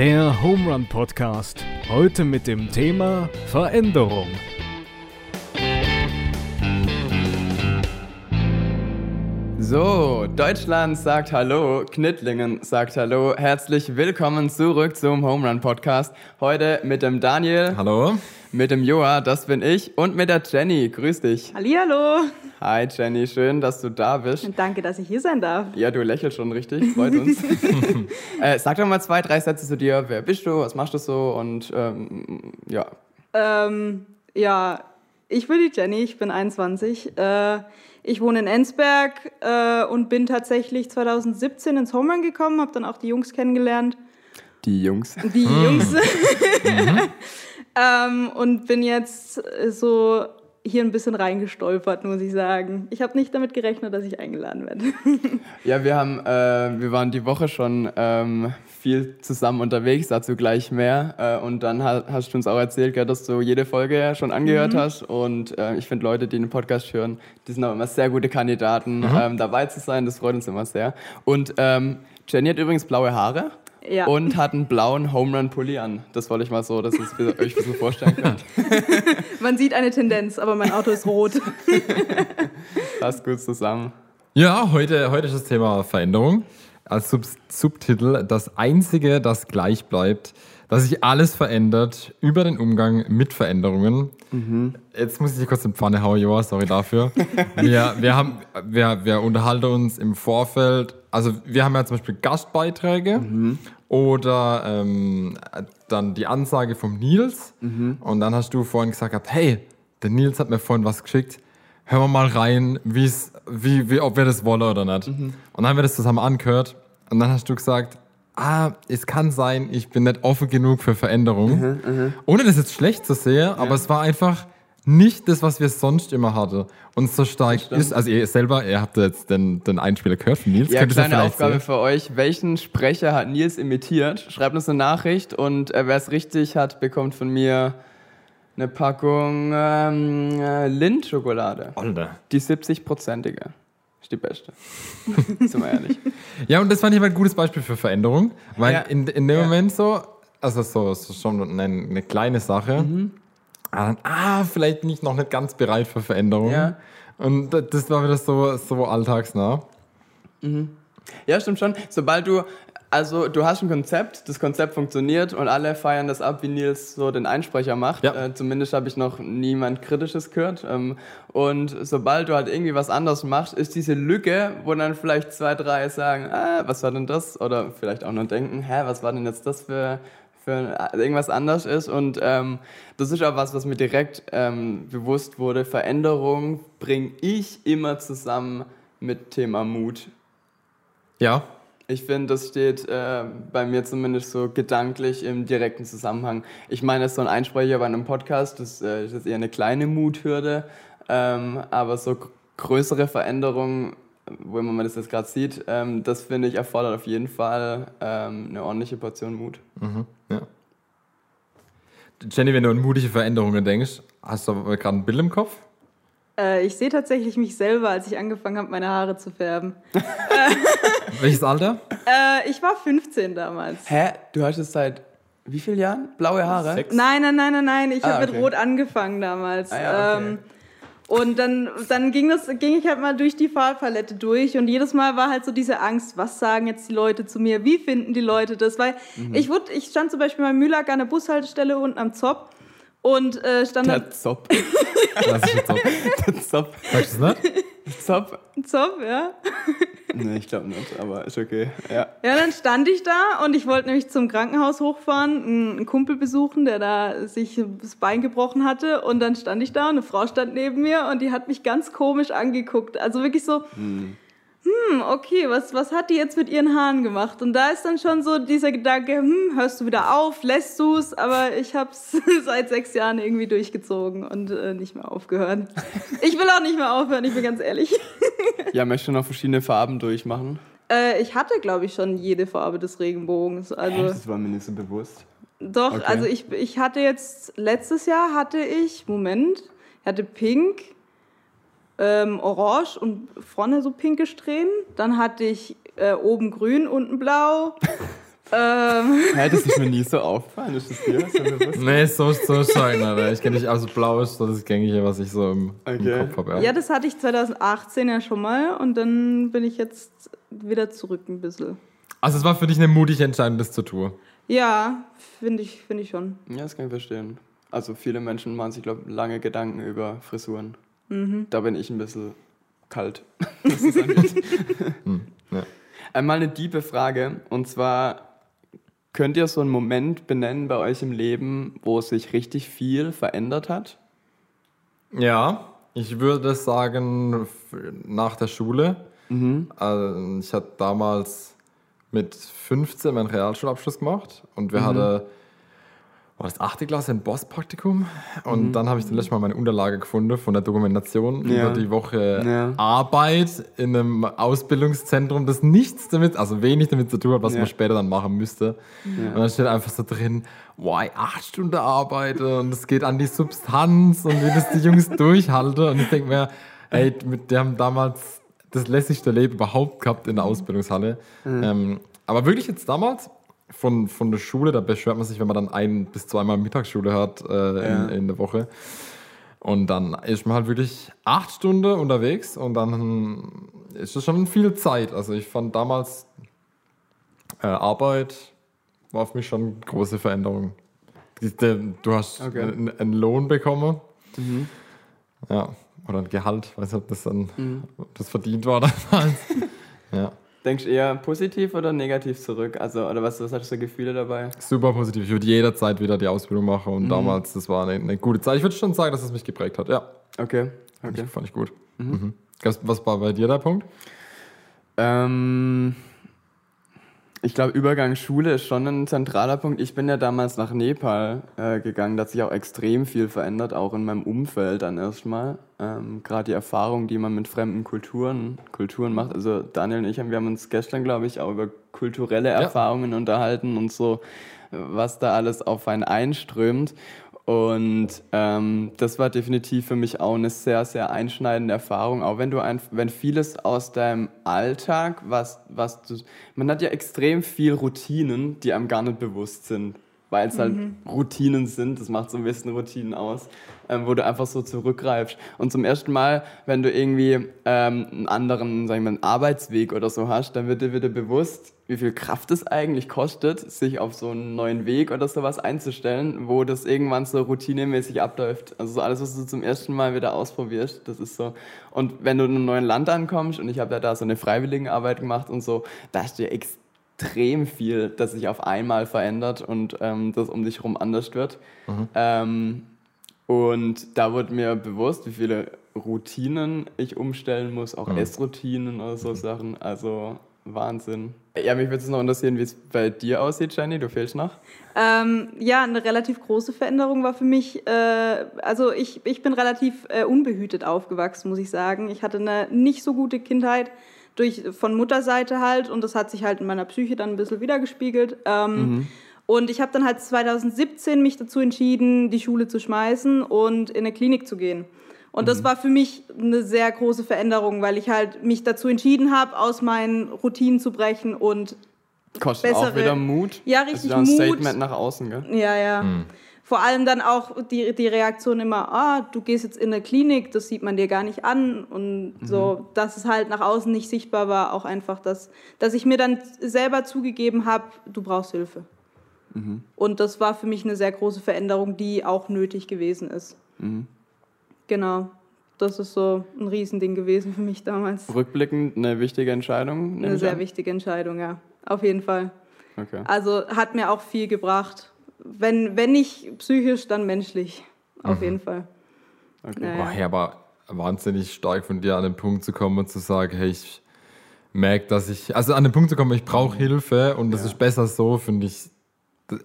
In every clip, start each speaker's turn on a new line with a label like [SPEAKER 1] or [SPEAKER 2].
[SPEAKER 1] Der Home Run Podcast. Heute mit dem Thema Veränderung.
[SPEAKER 2] So, Deutschland sagt Hallo, Knittlingen sagt Hallo. Herzlich willkommen zurück zum Home Run Podcast. Heute mit dem Daniel.
[SPEAKER 3] Hallo.
[SPEAKER 2] Mit dem Joa, das bin ich. Und mit der Jenny. Grüß dich.
[SPEAKER 4] Hallihallo.
[SPEAKER 2] Hi Jenny, schön, dass du da bist.
[SPEAKER 4] Und danke, dass ich hier sein darf.
[SPEAKER 2] Ja, du lächelst schon richtig, freut uns. äh, sag doch mal zwei, drei Sätze zu dir. Wer bist du, was machst du so und ähm, ja.
[SPEAKER 4] Ähm, ja, ich bin die Jenny, ich bin 21. Äh, ich wohne in Ensberg äh, und bin tatsächlich 2017 ins Homerun gekommen, habe dann auch die Jungs kennengelernt.
[SPEAKER 2] Die Jungs.
[SPEAKER 4] Die Jungs. ähm, und bin jetzt so hier ein bisschen reingestolpert, muss ich sagen. Ich habe nicht damit gerechnet, dass ich eingeladen werde.
[SPEAKER 2] ja, wir haben, äh, wir waren die Woche schon ähm, viel zusammen unterwegs, dazu gleich mehr. Äh, und dann hast du uns auch erzählt, gell, dass du jede Folge schon angehört mhm. hast. Und äh, ich finde, Leute, die den Podcast hören, die sind auch immer sehr gute Kandidaten, mhm. ähm, dabei zu sein. Das freut uns immer sehr. Und ähm, Jenny hat übrigens blaue Haare. Ja. Und hat einen blauen Home Run Pulli an. Das wollte ich mal so, dass ihr euch ein bisschen vorstellen könnt.
[SPEAKER 4] Man sieht eine Tendenz, aber mein Auto ist rot.
[SPEAKER 2] Passt gut zusammen.
[SPEAKER 3] Ja, heute, heute ist das Thema Veränderung. Als Sub Subtitel das Einzige, das gleich bleibt, dass sich alles verändert über den Umgang mit Veränderungen. Mhm. Jetzt muss ich dich kurz in Pfanne hauen, Joa, sorry dafür. wir, wir, haben, wir, wir unterhalten uns im Vorfeld, also wir haben ja zum Beispiel Gastbeiträge mhm. oder ähm, dann die Ansage vom Nils. Mhm. Und dann hast du vorhin gesagt, hey, der Nils hat mir vorhin was geschickt. Hören wir mal rein, wie, wie, ob wir das wollen oder nicht. Mhm. Und dann haben wir das zusammen angehört. Und dann hast du gesagt, ah, es kann sein, ich bin nicht offen genug für Veränderung. Mhm, mh. Ohne das jetzt schlecht zu sehen, ja. aber es war einfach nicht das, was wir sonst immer hatten. Und so stark ist, also ihr selber, ihr habt jetzt den, den Einspieler gehört von Nils.
[SPEAKER 2] Ja, kleine Aufgabe sehen? für euch. Welchen Sprecher hat Nils imitiert? Schreibt uns eine Nachricht und äh, wer es richtig hat, bekommt von mir eine Packung ähm, äh, Lindt-Schokolade.
[SPEAKER 3] Alter.
[SPEAKER 2] Die 70-prozentige ist die beste. Sind wir ehrlich.
[SPEAKER 3] Ja, und das fand ich aber ein gutes Beispiel für Veränderung, weil ja. in, in dem ja. Moment so, also so, so schon eine, eine kleine Sache, mhm. ah, vielleicht nicht noch nicht ganz bereit für Veränderung. Ja. Und das war wieder so, so alltagsnah.
[SPEAKER 2] Mhm. Ja, stimmt schon. Sobald du also du hast ein Konzept, das Konzept funktioniert und alle feiern das ab, wie Nils so den Einsprecher macht. Ja. Äh, zumindest habe ich noch niemand Kritisches gehört. Ähm, und sobald du halt irgendwie was anderes machst, ist diese Lücke, wo dann vielleicht zwei, drei sagen, ah, was war denn das? Oder vielleicht auch nur denken, hä, was war denn jetzt das für, für irgendwas anders ist. Und ähm, das ist auch was, was mir direkt ähm, bewusst wurde. Veränderung bringe ich immer zusammen mit Thema Mut.
[SPEAKER 3] Ja,
[SPEAKER 2] ich finde, das steht äh, bei mir zumindest so gedanklich im direkten Zusammenhang. Ich meine, das ist so ein Einsprecher bei einem Podcast, das, äh, ist eher eine kleine Muthürde, ähm, aber so größere Veränderungen, wo man das jetzt gerade sieht, ähm, das finde ich erfordert auf jeden Fall ähm, eine ordentliche Portion Mut.
[SPEAKER 3] Mhm, ja. Jenny, wenn du an mutige Veränderungen denkst, hast du gerade ein Bild im Kopf?
[SPEAKER 4] Äh, ich sehe tatsächlich mich selber, als ich angefangen habe, meine Haare zu färben.
[SPEAKER 3] Welches Alter?
[SPEAKER 4] Äh, ich war 15 damals.
[SPEAKER 2] Hä? Du hattest seit wie vielen Jahren blaue Haare?
[SPEAKER 4] Sechs? Nein, nein, nein, nein, nein. Ich ah, habe okay. mit Rot angefangen damals. Ah, ja, okay. ähm, und dann, dann ging, das, ging ich halt mal durch die Farbpalette durch und jedes Mal war halt so diese Angst, was sagen jetzt die Leute zu mir, wie finden die Leute das? Weil mhm. ich, wurde, ich stand zum Beispiel bei Mühlack an der Bushaltestelle unten am Zopp und äh, stand
[SPEAKER 2] Der
[SPEAKER 4] da.
[SPEAKER 2] Zopp. Klassische Zopp. Der Zopp.
[SPEAKER 3] Sagst du das nicht?
[SPEAKER 2] Zopp.
[SPEAKER 4] Zopp, ja.
[SPEAKER 2] nee, ich glaube nicht, aber ist okay. Ja.
[SPEAKER 4] ja, dann stand ich da und ich wollte nämlich zum Krankenhaus hochfahren, einen Kumpel besuchen, der da sich das Bein gebrochen hatte. Und dann stand ich da und eine Frau stand neben mir und die hat mich ganz komisch angeguckt. Also wirklich so. Hm hm, okay, was, was hat die jetzt mit ihren Haaren gemacht? Und da ist dann schon so dieser Gedanke, hm, hörst du wieder auf, lässt du es? Aber ich habe es seit sechs Jahren irgendwie durchgezogen und äh, nicht mehr aufgehört. Ich will auch nicht mehr aufhören, ich bin ganz ehrlich.
[SPEAKER 2] ja, möchtest du noch verschiedene Farben durchmachen?
[SPEAKER 4] Äh, ich hatte, glaube ich, schon jede Farbe des Regenbogens. Also,
[SPEAKER 2] das war mir nicht so bewusst.
[SPEAKER 4] Doch, okay. also ich, ich hatte jetzt, letztes Jahr hatte ich, Moment, ich hatte Pink, ähm, orange und vorne so pinke Strähnen. Dann hatte ich äh, oben grün, unten blau.
[SPEAKER 2] Ähm. Ja, das ist mir nie so aufgefallen. Ist das dir?
[SPEAKER 3] Nee, so, so schein, Alter. Ich kenne nicht, also blau ist so das Gängige, was ich so im,
[SPEAKER 4] okay. im Kopf habe. Ja. ja, das hatte ich 2018 ja schon mal und dann bin ich jetzt wieder zurück ein bisschen.
[SPEAKER 3] Also es war für dich eine mutige Entscheidung, das zu tun?
[SPEAKER 4] Ja, finde ich, find ich schon.
[SPEAKER 2] Ja, das kann ich verstehen. Also viele Menschen machen sich, glaube ich, lange Gedanken über Frisuren. Mhm. Da bin ich ein bisschen kalt. hm, ja. Einmal eine diebe Frage und zwar Könnt ihr so einen Moment benennen bei euch im Leben, wo sich richtig viel verändert hat?
[SPEAKER 3] Ja, ich würde sagen, nach der Schule. Mhm. Also ich hatte damals mit 15 meinen Realschulabschluss gemacht und wir mhm. hatten war das achte Klasse ein Boss-Praktikum und mhm. dann habe ich dann letztes Mal meine Unterlage gefunden von der Dokumentation ja. über die Woche ja. Arbeit in einem Ausbildungszentrum, das nichts damit, also wenig damit zu tun hat, was ja. man später dann machen müsste. Und dann steht einfach so drin, why acht Stunden arbeite und es geht an die Substanz und wie das die Jungs durchhalten und ich denke mir, ey, mit, die haben damals das lässigste Leben überhaupt gehabt in der Ausbildungshalle. Mhm. Ähm, aber wirklich jetzt damals, von, von der Schule, da beschwert man sich, wenn man dann ein bis zweimal Mittagsschule hat äh, ja. in, in, der Woche. Und dann ist man halt wirklich acht Stunden unterwegs und dann ist das schon viel Zeit. Also ich fand damals äh, Arbeit war für mich schon eine große Veränderung. Du hast okay. einen, einen, Lohn bekommen. Mhm. Ja, oder ein Gehalt, weiß nicht, ob das dann mhm. ob das verdient war damals.
[SPEAKER 2] ja. Denkst du eher positiv oder negativ zurück? Also, oder was, was hast du für Gefühle dabei?
[SPEAKER 3] Super positiv. Ich würde jederzeit wieder die Ausbildung machen und mhm. damals, das war eine, eine, gute Zeit. Ich würde schon sagen, dass es mich geprägt hat, ja.
[SPEAKER 2] Okay. okay.
[SPEAKER 3] Fand, ich, fand ich gut. Mhm. Mhm. Was war bei dir der Punkt?
[SPEAKER 2] Ähm, ich glaube, Übergang Schule ist schon ein zentraler Punkt. Ich bin ja damals nach Nepal äh, gegangen. Da hat sich auch extrem viel verändert, auch in meinem Umfeld dann erstmal. Ähm, Gerade die Erfahrung, die man mit fremden Kulturen, Kulturen macht. Also Daniel und ich, haben, wir haben uns gestern, glaube ich, auch über kulturelle Erfahrungen ja. unterhalten und so, was da alles auf einen einströmt. Und ähm, das war definitiv für mich auch eine sehr, sehr einschneidende Erfahrung. Auch wenn du ein, wenn vieles aus deinem Alltag, was, was du, man hat ja extrem viel Routinen, die einem gar nicht bewusst sind, weil es halt mhm. Routinen sind. Das macht so ein bisschen Routinen aus ähm, wo du einfach so zurückgreifst. Und zum ersten Mal, wenn du irgendwie ähm, einen anderen, sagen wir mal, Arbeitsweg oder so hast, dann wird dir wieder bewusst, wie viel Kraft es eigentlich kostet, sich auf so einen neuen Weg oder sowas einzustellen, wo das irgendwann so routinemäßig abläuft. Also so alles, was du zum ersten Mal wieder ausprobierst, das ist so. Und wenn du in einem neuen Land ankommst, und ich habe ja da so eine Freiwilligenarbeit gemacht und so, da hast du ja extrem viel, das sich auf einmal verändert und ähm, das um dich herum anders wird. Mhm. Ähm, und da wurde mir bewusst, wie viele Routinen ich umstellen muss, auch mhm. Essroutinen oder so Sachen. Also Wahnsinn. Ja, mich würde es noch interessieren, wie es bei dir aussieht, Jenny. Du fehlst noch.
[SPEAKER 4] Ähm, ja, eine relativ große Veränderung war für mich, äh, also ich, ich bin relativ äh, unbehütet aufgewachsen, muss ich sagen. Ich hatte eine nicht so gute Kindheit durch, von Mutterseite halt und das hat sich halt in meiner Psyche dann ein bisschen wiedergespiegelt. Ähm, mhm. Und ich habe dann halt 2017 mich dazu entschieden, die Schule zu schmeißen und in eine Klinik zu gehen. Und mhm. das war für mich eine sehr große Veränderung, weil ich halt mich dazu entschieden habe, aus meinen Routinen zu brechen und
[SPEAKER 2] Kostet bessere, auch wieder Mut.
[SPEAKER 4] Ja, richtig
[SPEAKER 2] also ein Mut. Statement nach außen, gell?
[SPEAKER 4] Ja, ja. Mhm. Vor allem dann auch die, die Reaktion immer, ah, du gehst jetzt in eine Klinik, das sieht man dir gar nicht an. Und mhm. so, dass es halt nach außen nicht sichtbar war, auch einfach, dass, dass ich mir dann selber zugegeben habe, du brauchst Hilfe. Mhm. Und das war für mich eine sehr große Veränderung, die auch nötig gewesen ist. Mhm. Genau. Das ist so ein Riesending gewesen für mich damals.
[SPEAKER 2] Rückblickend eine wichtige Entscheidung?
[SPEAKER 4] Eine sehr an? wichtige Entscheidung, ja. Auf jeden Fall. Okay. Also hat mir auch viel gebracht. Wenn, wenn nicht psychisch, dann menschlich. Auf mhm. jeden Fall.
[SPEAKER 3] Okay. Naja. Boah, ja, aber wahnsinnig stark von dir an den Punkt zu kommen und zu sagen, hey, ich merke, dass ich, also an den Punkt zu kommen, ich brauche Hilfe und das ja. ist besser so, finde ich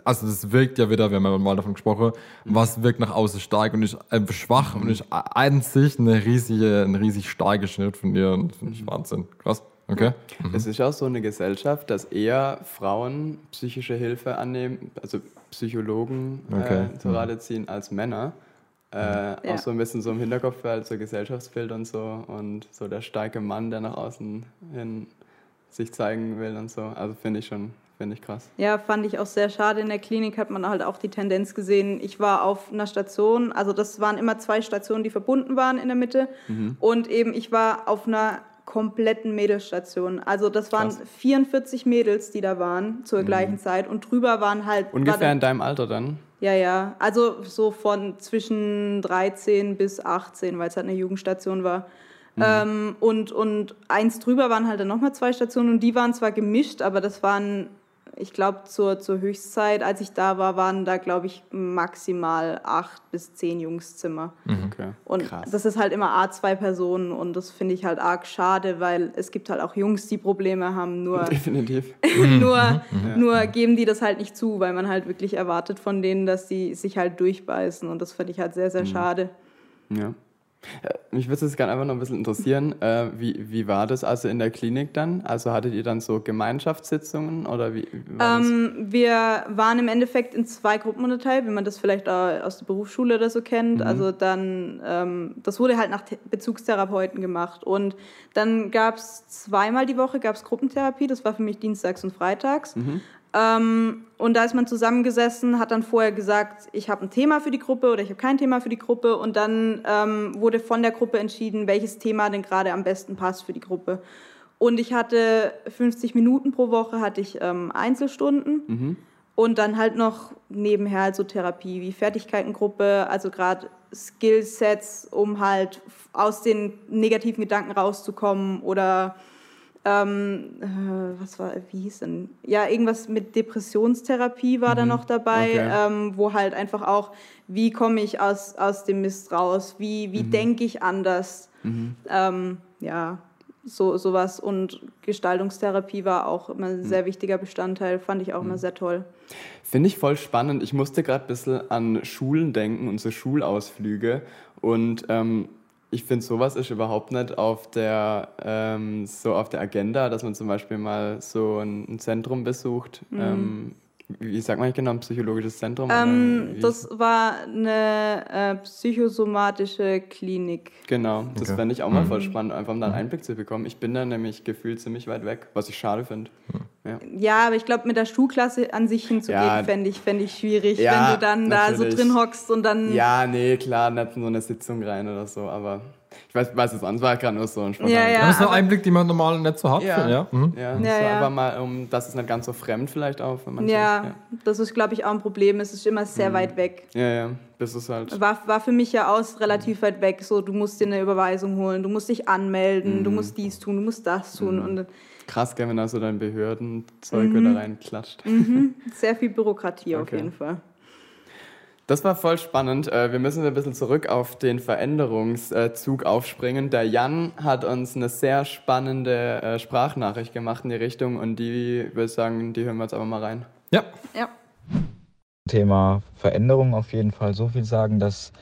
[SPEAKER 3] also das wirkt ja wieder, wir haben ja mal davon gesprochen, was wirkt nach außen stark und ist einfach schwach und ist an sich eine riesige, ein riesig starker Schnitt von dir und finde ich mhm. Wahnsinn. Krass. Okay.
[SPEAKER 2] Mhm. Es ist auch so eine Gesellschaft, dass eher Frauen psychische Hilfe annehmen, also Psychologen äh, okay. äh, zu mhm. Rate ziehen als Männer. Äh, ja. Auch so ein bisschen so im Hinterkopf für halt so Gesellschaftsbild und so und so der starke Mann, der nach außen hin sich zeigen will und so. Also finde ich schon Finde ich krass.
[SPEAKER 4] Ja, fand ich auch sehr schade. In der Klinik hat man halt auch die Tendenz gesehen. Ich war auf einer Station, also das waren immer zwei Stationen, die verbunden waren in der Mitte. Mhm. Und eben ich war auf einer kompletten Mädelsstationen. Also das waren Krass. 44 Mädels, die da waren zur mhm. gleichen Zeit und drüber waren halt...
[SPEAKER 2] Ungefähr war in deinem Alter dann?
[SPEAKER 4] Ja, ja. Also so von zwischen 13 bis 18, weil es halt eine Jugendstation war. Mhm. Ähm, und, und eins drüber waren halt dann nochmal zwei Stationen und die waren zwar gemischt, aber das waren ich glaube, zur, zur Höchstzeit, als ich da war, waren da, glaube ich, maximal acht bis zehn Jungszimmer.
[SPEAKER 2] Mhm. Okay.
[SPEAKER 4] Und Krass. das ist halt immer A, zwei Personen und das finde ich halt arg schade, weil es gibt halt auch Jungs, die Probleme haben, nur.
[SPEAKER 2] Definitiv.
[SPEAKER 4] nur, mhm. nur geben die das halt nicht zu, weil man halt wirklich erwartet von denen, dass sie sich halt durchbeißen und das finde ich halt sehr, sehr mhm. schade.
[SPEAKER 2] Ja. Mich würde es gerne einfach noch ein bisschen interessieren, äh, wie, wie war das also in der Klinik dann? Also hattet ihr dann so Gemeinschaftssitzungen oder wie,
[SPEAKER 4] wie war ähm, das? Wir waren im Endeffekt in zwei Gruppen unterteilt, wie man das vielleicht aus der Berufsschule oder so kennt. Mhm. Also dann, ähm, das wurde halt nach Bezugstherapeuten gemacht und dann gab es zweimal die Woche gab's Gruppentherapie, das war für mich dienstags und freitags. Mhm. Ähm, und da ist man zusammengesessen, hat dann vorher gesagt, ich habe ein Thema für die Gruppe oder ich habe kein Thema für die Gruppe. Und dann ähm, wurde von der Gruppe entschieden, welches Thema denn gerade am besten passt für die Gruppe. Und ich hatte 50 Minuten pro Woche, hatte ich ähm, Einzelstunden. Mhm. Und dann halt noch nebenher halt so Therapie wie Fertigkeitengruppe, also gerade Skillsets, um halt aus den negativen Gedanken rauszukommen oder ähm, äh, was war, wie hieß denn? Ja, irgendwas mit Depressionstherapie war mhm. da noch dabei, okay. ähm, wo halt einfach auch, wie komme ich aus, aus dem Mist raus, wie, wie mhm. denke ich anders, mhm. ähm, ja, so sowas und Gestaltungstherapie war auch immer ein mhm. sehr wichtiger Bestandteil, fand ich auch immer mhm. sehr toll.
[SPEAKER 2] Finde ich voll spannend. Ich musste gerade ein bisschen an Schulen denken und so Schulausflüge und ähm, ich finde, sowas ist überhaupt nicht auf der, ähm, so auf der Agenda, dass man zum Beispiel mal so ein, ein Zentrum besucht. Mhm. Ähm, wie sagt man genau, ein psychologisches Zentrum?
[SPEAKER 4] Ähm, das war eine äh, psychosomatische Klinik.
[SPEAKER 2] Genau, das okay. fände ich auch mal voll mhm. spannend, einfach mal einen Einblick zu bekommen. Ich bin da nämlich gefühlt ziemlich weit weg, was ich schade finde.
[SPEAKER 4] Ja. ja. aber ich glaube, mit der Schulklasse an sich hinzugehen, ja, fände ich, fänd ich schwierig, ja, wenn du dann natürlich. da so drin hockst und dann.
[SPEAKER 2] Ja, nee, klar, nicht in so eine Sitzung rein oder so, aber ich weiß, weiß es an, es war gerade nur so ein
[SPEAKER 3] Spontan. Ja, ja, das ist so ein Einblick, den man normal nicht so hat.
[SPEAKER 2] Ja, ja. Mhm. ja, ja, so einfach mal, um, dass es nicht ganz so fremd vielleicht auch
[SPEAKER 4] manche ja, ist. Ja, das ist, glaube ich, auch ein Problem. Es ist immer sehr mhm. weit weg.
[SPEAKER 2] Ja, ja, bis es halt...
[SPEAKER 4] War, war für mich ja aus relativ weit weg, so du musst dir eine Überweisung holen, du musst dich anmelden, mhm. du musst dies tun, du musst das tun mhm. und...
[SPEAKER 2] Krass, gell, wenn da so dein Behördenzeug wieder mhm. reinklatscht.
[SPEAKER 4] Mhm. Sehr viel Bürokratie okay. auf jeden Fall.
[SPEAKER 2] Das war voll spannend. Äh, wir müssen ein bisschen zurück auf den Veränderungszug aufspringen. Der Jan hat uns eine sehr spannende äh, Sprachnachricht gemacht in die Richtung und die würde ich sagen, die hören wir jetzt aber mal rein.
[SPEAKER 3] Ja.
[SPEAKER 4] Ja.
[SPEAKER 5] Thema Veränderung auf jeden Fall so viel sagen, dass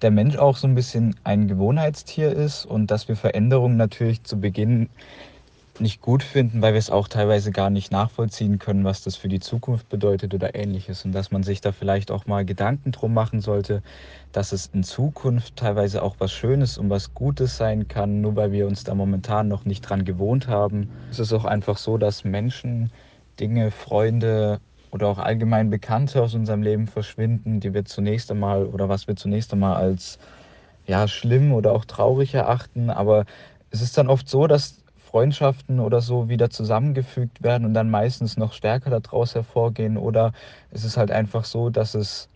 [SPEAKER 5] der Mensch auch so ein bisschen ein Gewohnheitstier ist und dass wir Veränderungen natürlich zu Beginn nicht gut finden, weil wir es auch teilweise gar nicht nachvollziehen können, was das für die Zukunft bedeutet oder ähnliches. Und dass man sich da vielleicht auch mal Gedanken drum machen sollte, dass es in Zukunft teilweise auch was Schönes und was Gutes sein kann, nur weil wir uns da momentan noch nicht dran gewohnt haben. Es ist auch einfach so, dass Menschen, Dinge, Freunde oder auch allgemein Bekannte aus unserem Leben verschwinden, die wir zunächst einmal oder was wir zunächst einmal als ja, schlimm oder auch traurig erachten. Aber es ist dann oft so, dass Freundschaften oder so wieder zusammengefügt werden und dann meistens noch stärker daraus hervorgehen. Oder es ist halt einfach so, dass es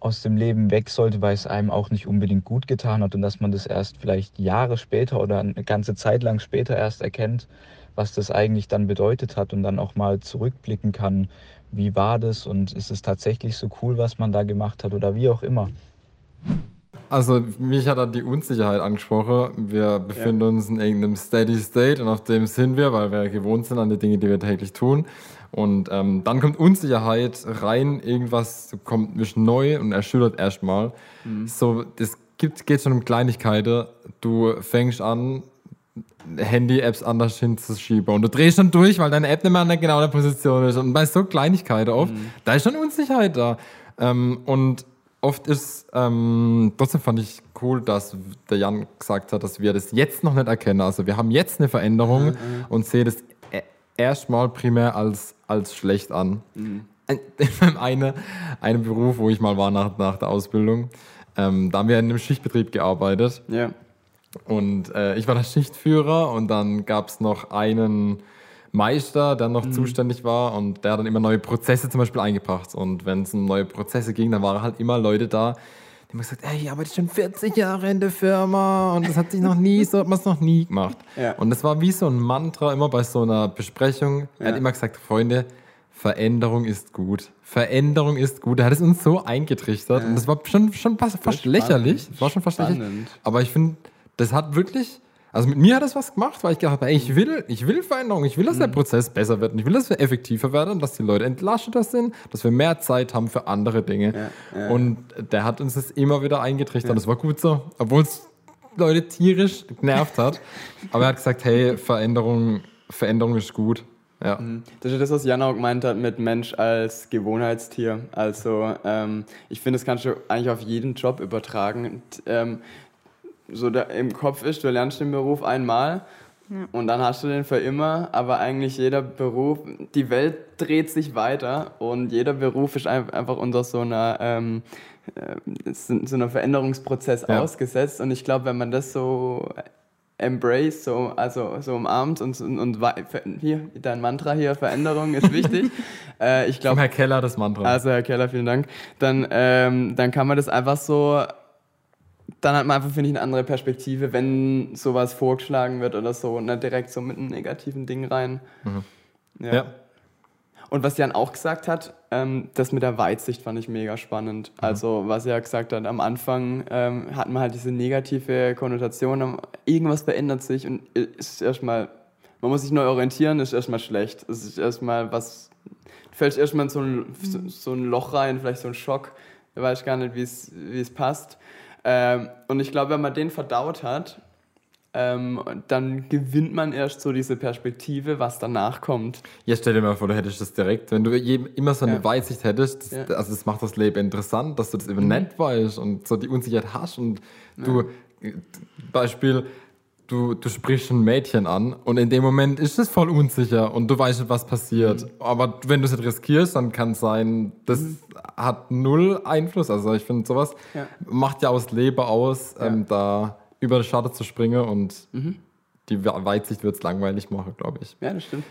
[SPEAKER 5] aus dem Leben weg sollte, weil es einem auch nicht unbedingt gut getan hat und dass man das erst vielleicht Jahre später oder eine ganze Zeit lang später erst erkennt, was das eigentlich dann bedeutet hat und dann auch mal zurückblicken kann, wie war das und ist es tatsächlich so cool, was man da gemacht hat oder wie auch immer.
[SPEAKER 3] Also mich hat er die Unsicherheit angesprochen. Wir befinden ja. uns in irgendeinem Steady State und auf dem sind wir, weil wir gewohnt sind an die Dinge, die wir täglich tun. Und ähm, dann kommt Unsicherheit rein, irgendwas kommt mich neu und erschüttert erstmal. Mhm. So, das gibt, geht schon um Kleinigkeiten. Du fängst an, Handy-Apps anders hinzuschieben und du drehst schon durch, weil deine App nicht mehr an der genauen Position ist. Und bei so Kleinigkeiten oft, mhm. da ist schon Unsicherheit da. Ähm, und oft ist, ähm, trotzdem fand ich cool, dass der Jan gesagt hat, dass wir das jetzt noch nicht erkennen. Also wir haben jetzt eine Veränderung mhm. und sehe das e-, erstmal primär als als schlecht an. Mhm. In einem eine Beruf, wo ich mal war nach, nach der Ausbildung, ähm, da haben wir in einem Schichtbetrieb gearbeitet.
[SPEAKER 2] Ja.
[SPEAKER 3] Und äh, ich war der Schichtführer und dann gab es noch einen Meister, der noch mhm. zuständig war und der hat dann immer neue Prozesse zum Beispiel eingebracht. Und wenn es um neue Prozesse ging, dann waren halt immer Leute da, die haben gesagt, ey, ich arbeite schon 40 Jahre in der Firma und das hat sich noch nie, so hat man es noch nie gemacht. Ja. Und das war wie so ein Mantra immer bei so einer Besprechung. Ja. Er hat immer gesagt, Freunde, Veränderung ist gut. Veränderung ist gut. Er hat es uns so eingetrichtert ja. und das war schon, schon fast, fast lächerlich. Das war schon fast lächerlich. Aber ich finde, das hat wirklich also mit mir hat das was gemacht, weil ich gedacht habe, ey, ich will, ich will Veränderung, ich will, dass der mhm. Prozess besser wird und ich will, dass wir effektiver werden, dass die Leute entlasteter sind, dass wir mehr Zeit haben für andere Dinge. Ja, ja. Und der hat uns das immer wieder eingetrichtert. Ja. Das war gut so, obwohl es Leute tierisch genervt hat. Aber er hat gesagt, hey, Veränderung, Veränderung ist gut. Ja. Mhm.
[SPEAKER 2] Das ist das, was Jan auch gemeint hat mit Mensch als Gewohnheitstier. Also ähm, ich finde, das kannst du eigentlich auf jeden Job übertragen. Und, ähm, so im Kopf ist, du lernst den Beruf einmal ja. und dann hast du den für immer, aber eigentlich jeder Beruf, die Welt dreht sich weiter und jeder Beruf ist einfach unter so einer, ähm, äh, so einer Veränderungsprozess ja. ausgesetzt und ich glaube, wenn man das so embrace, so, also so umarmt und, und, und hier, dein Mantra hier, Veränderung ist wichtig.
[SPEAKER 3] äh, ich glaub, Herr Keller das Mantra.
[SPEAKER 2] Also Herr Keller, vielen Dank. Dann, ähm, dann kann man das einfach so dann hat man einfach, finde ich, eine andere Perspektive, wenn sowas vorgeschlagen wird oder so und nicht direkt so mit einem negativen Ding rein. Mhm. Ja. ja. Und was Jan auch gesagt hat, ähm, das mit der Weitsicht fand ich mega spannend. Mhm. Also, was er gesagt hat, am Anfang ähm, hat man halt diese negative Konnotation, irgendwas verändert sich und ist erstmal, man muss sich neu orientieren, ist erstmal schlecht. Es ist erstmal was, du fällst erstmal in so ein, so, so ein Loch rein, vielleicht so ein Schock, du weißt gar nicht, wie es passt. Ähm, und ich glaube, wenn man den verdaut hat, ähm, dann gewinnt man erst so diese Perspektive, was danach kommt.
[SPEAKER 3] Ja, stell dir mal vor, du hättest das direkt, wenn du immer so eine ja. Weitsicht hättest, das, ja. also das macht das Leben interessant, dass du das eben mhm. nicht weißt und so die Unsicherheit hast und du, ja. Beispiel, du, du sprichst ein Mädchen an und in dem Moment ist es voll unsicher und du weißt nicht, was passiert. Mhm. Aber wenn du es nicht riskierst, dann kann es sein, das mhm. hat null Einfluss. Also ich finde, sowas ja. macht ja aus Leber aus, ja. ähm, da über die Scharte zu springen und mhm. die Weitsicht wird es langweilig machen, glaube ich.
[SPEAKER 2] Ja, das stimmt.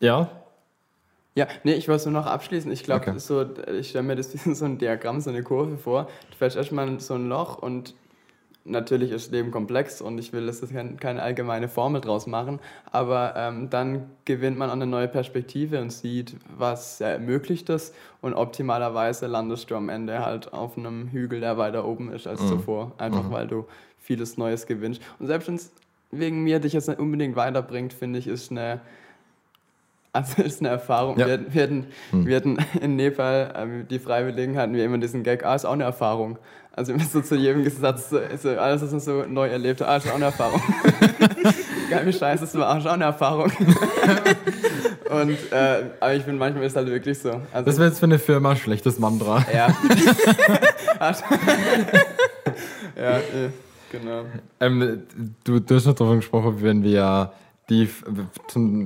[SPEAKER 3] Ja.
[SPEAKER 2] Ja, nee, ich wollte nur noch abschließen. Ich glaube, okay. so, ich stelle mir das wie so ein Diagramm, so eine Kurve vor. Du fährst erstmal so ein Loch und natürlich ist Leben komplex und ich will, dass das keine allgemeine Formel draus machen, aber ähm, dann gewinnt man eine neue Perspektive und sieht, was ermöglicht das und optimalerweise landest du am Ende halt auf einem Hügel, der weiter oben ist als mhm. zuvor, einfach mhm. weil du vieles Neues gewinnst. Und selbst wenn es wegen mir dich jetzt nicht unbedingt weiterbringt, finde ich, ist eine also ist eine Erfahrung. Ja. Wir, wir, hatten, hm. wir hatten in Nepal, äh, die Freiwilligen hatten wir immer diesen Gag, ah, ist auch eine Erfahrung. Also immer so zu jedem Satz, so, alles, was man so neu erlebt hat, ah, ist auch eine Erfahrung. Geil, wie scheiße, das war auch schon eine Erfahrung. Und, äh, aber ich finde, manchmal ist es halt wirklich so.
[SPEAKER 3] Also, das wäre jetzt für eine Firma ein schlechtes Mantra.
[SPEAKER 2] Ja. ja, äh, genau.
[SPEAKER 3] Ähm, du, du hast noch davon gesprochen, wenn wir die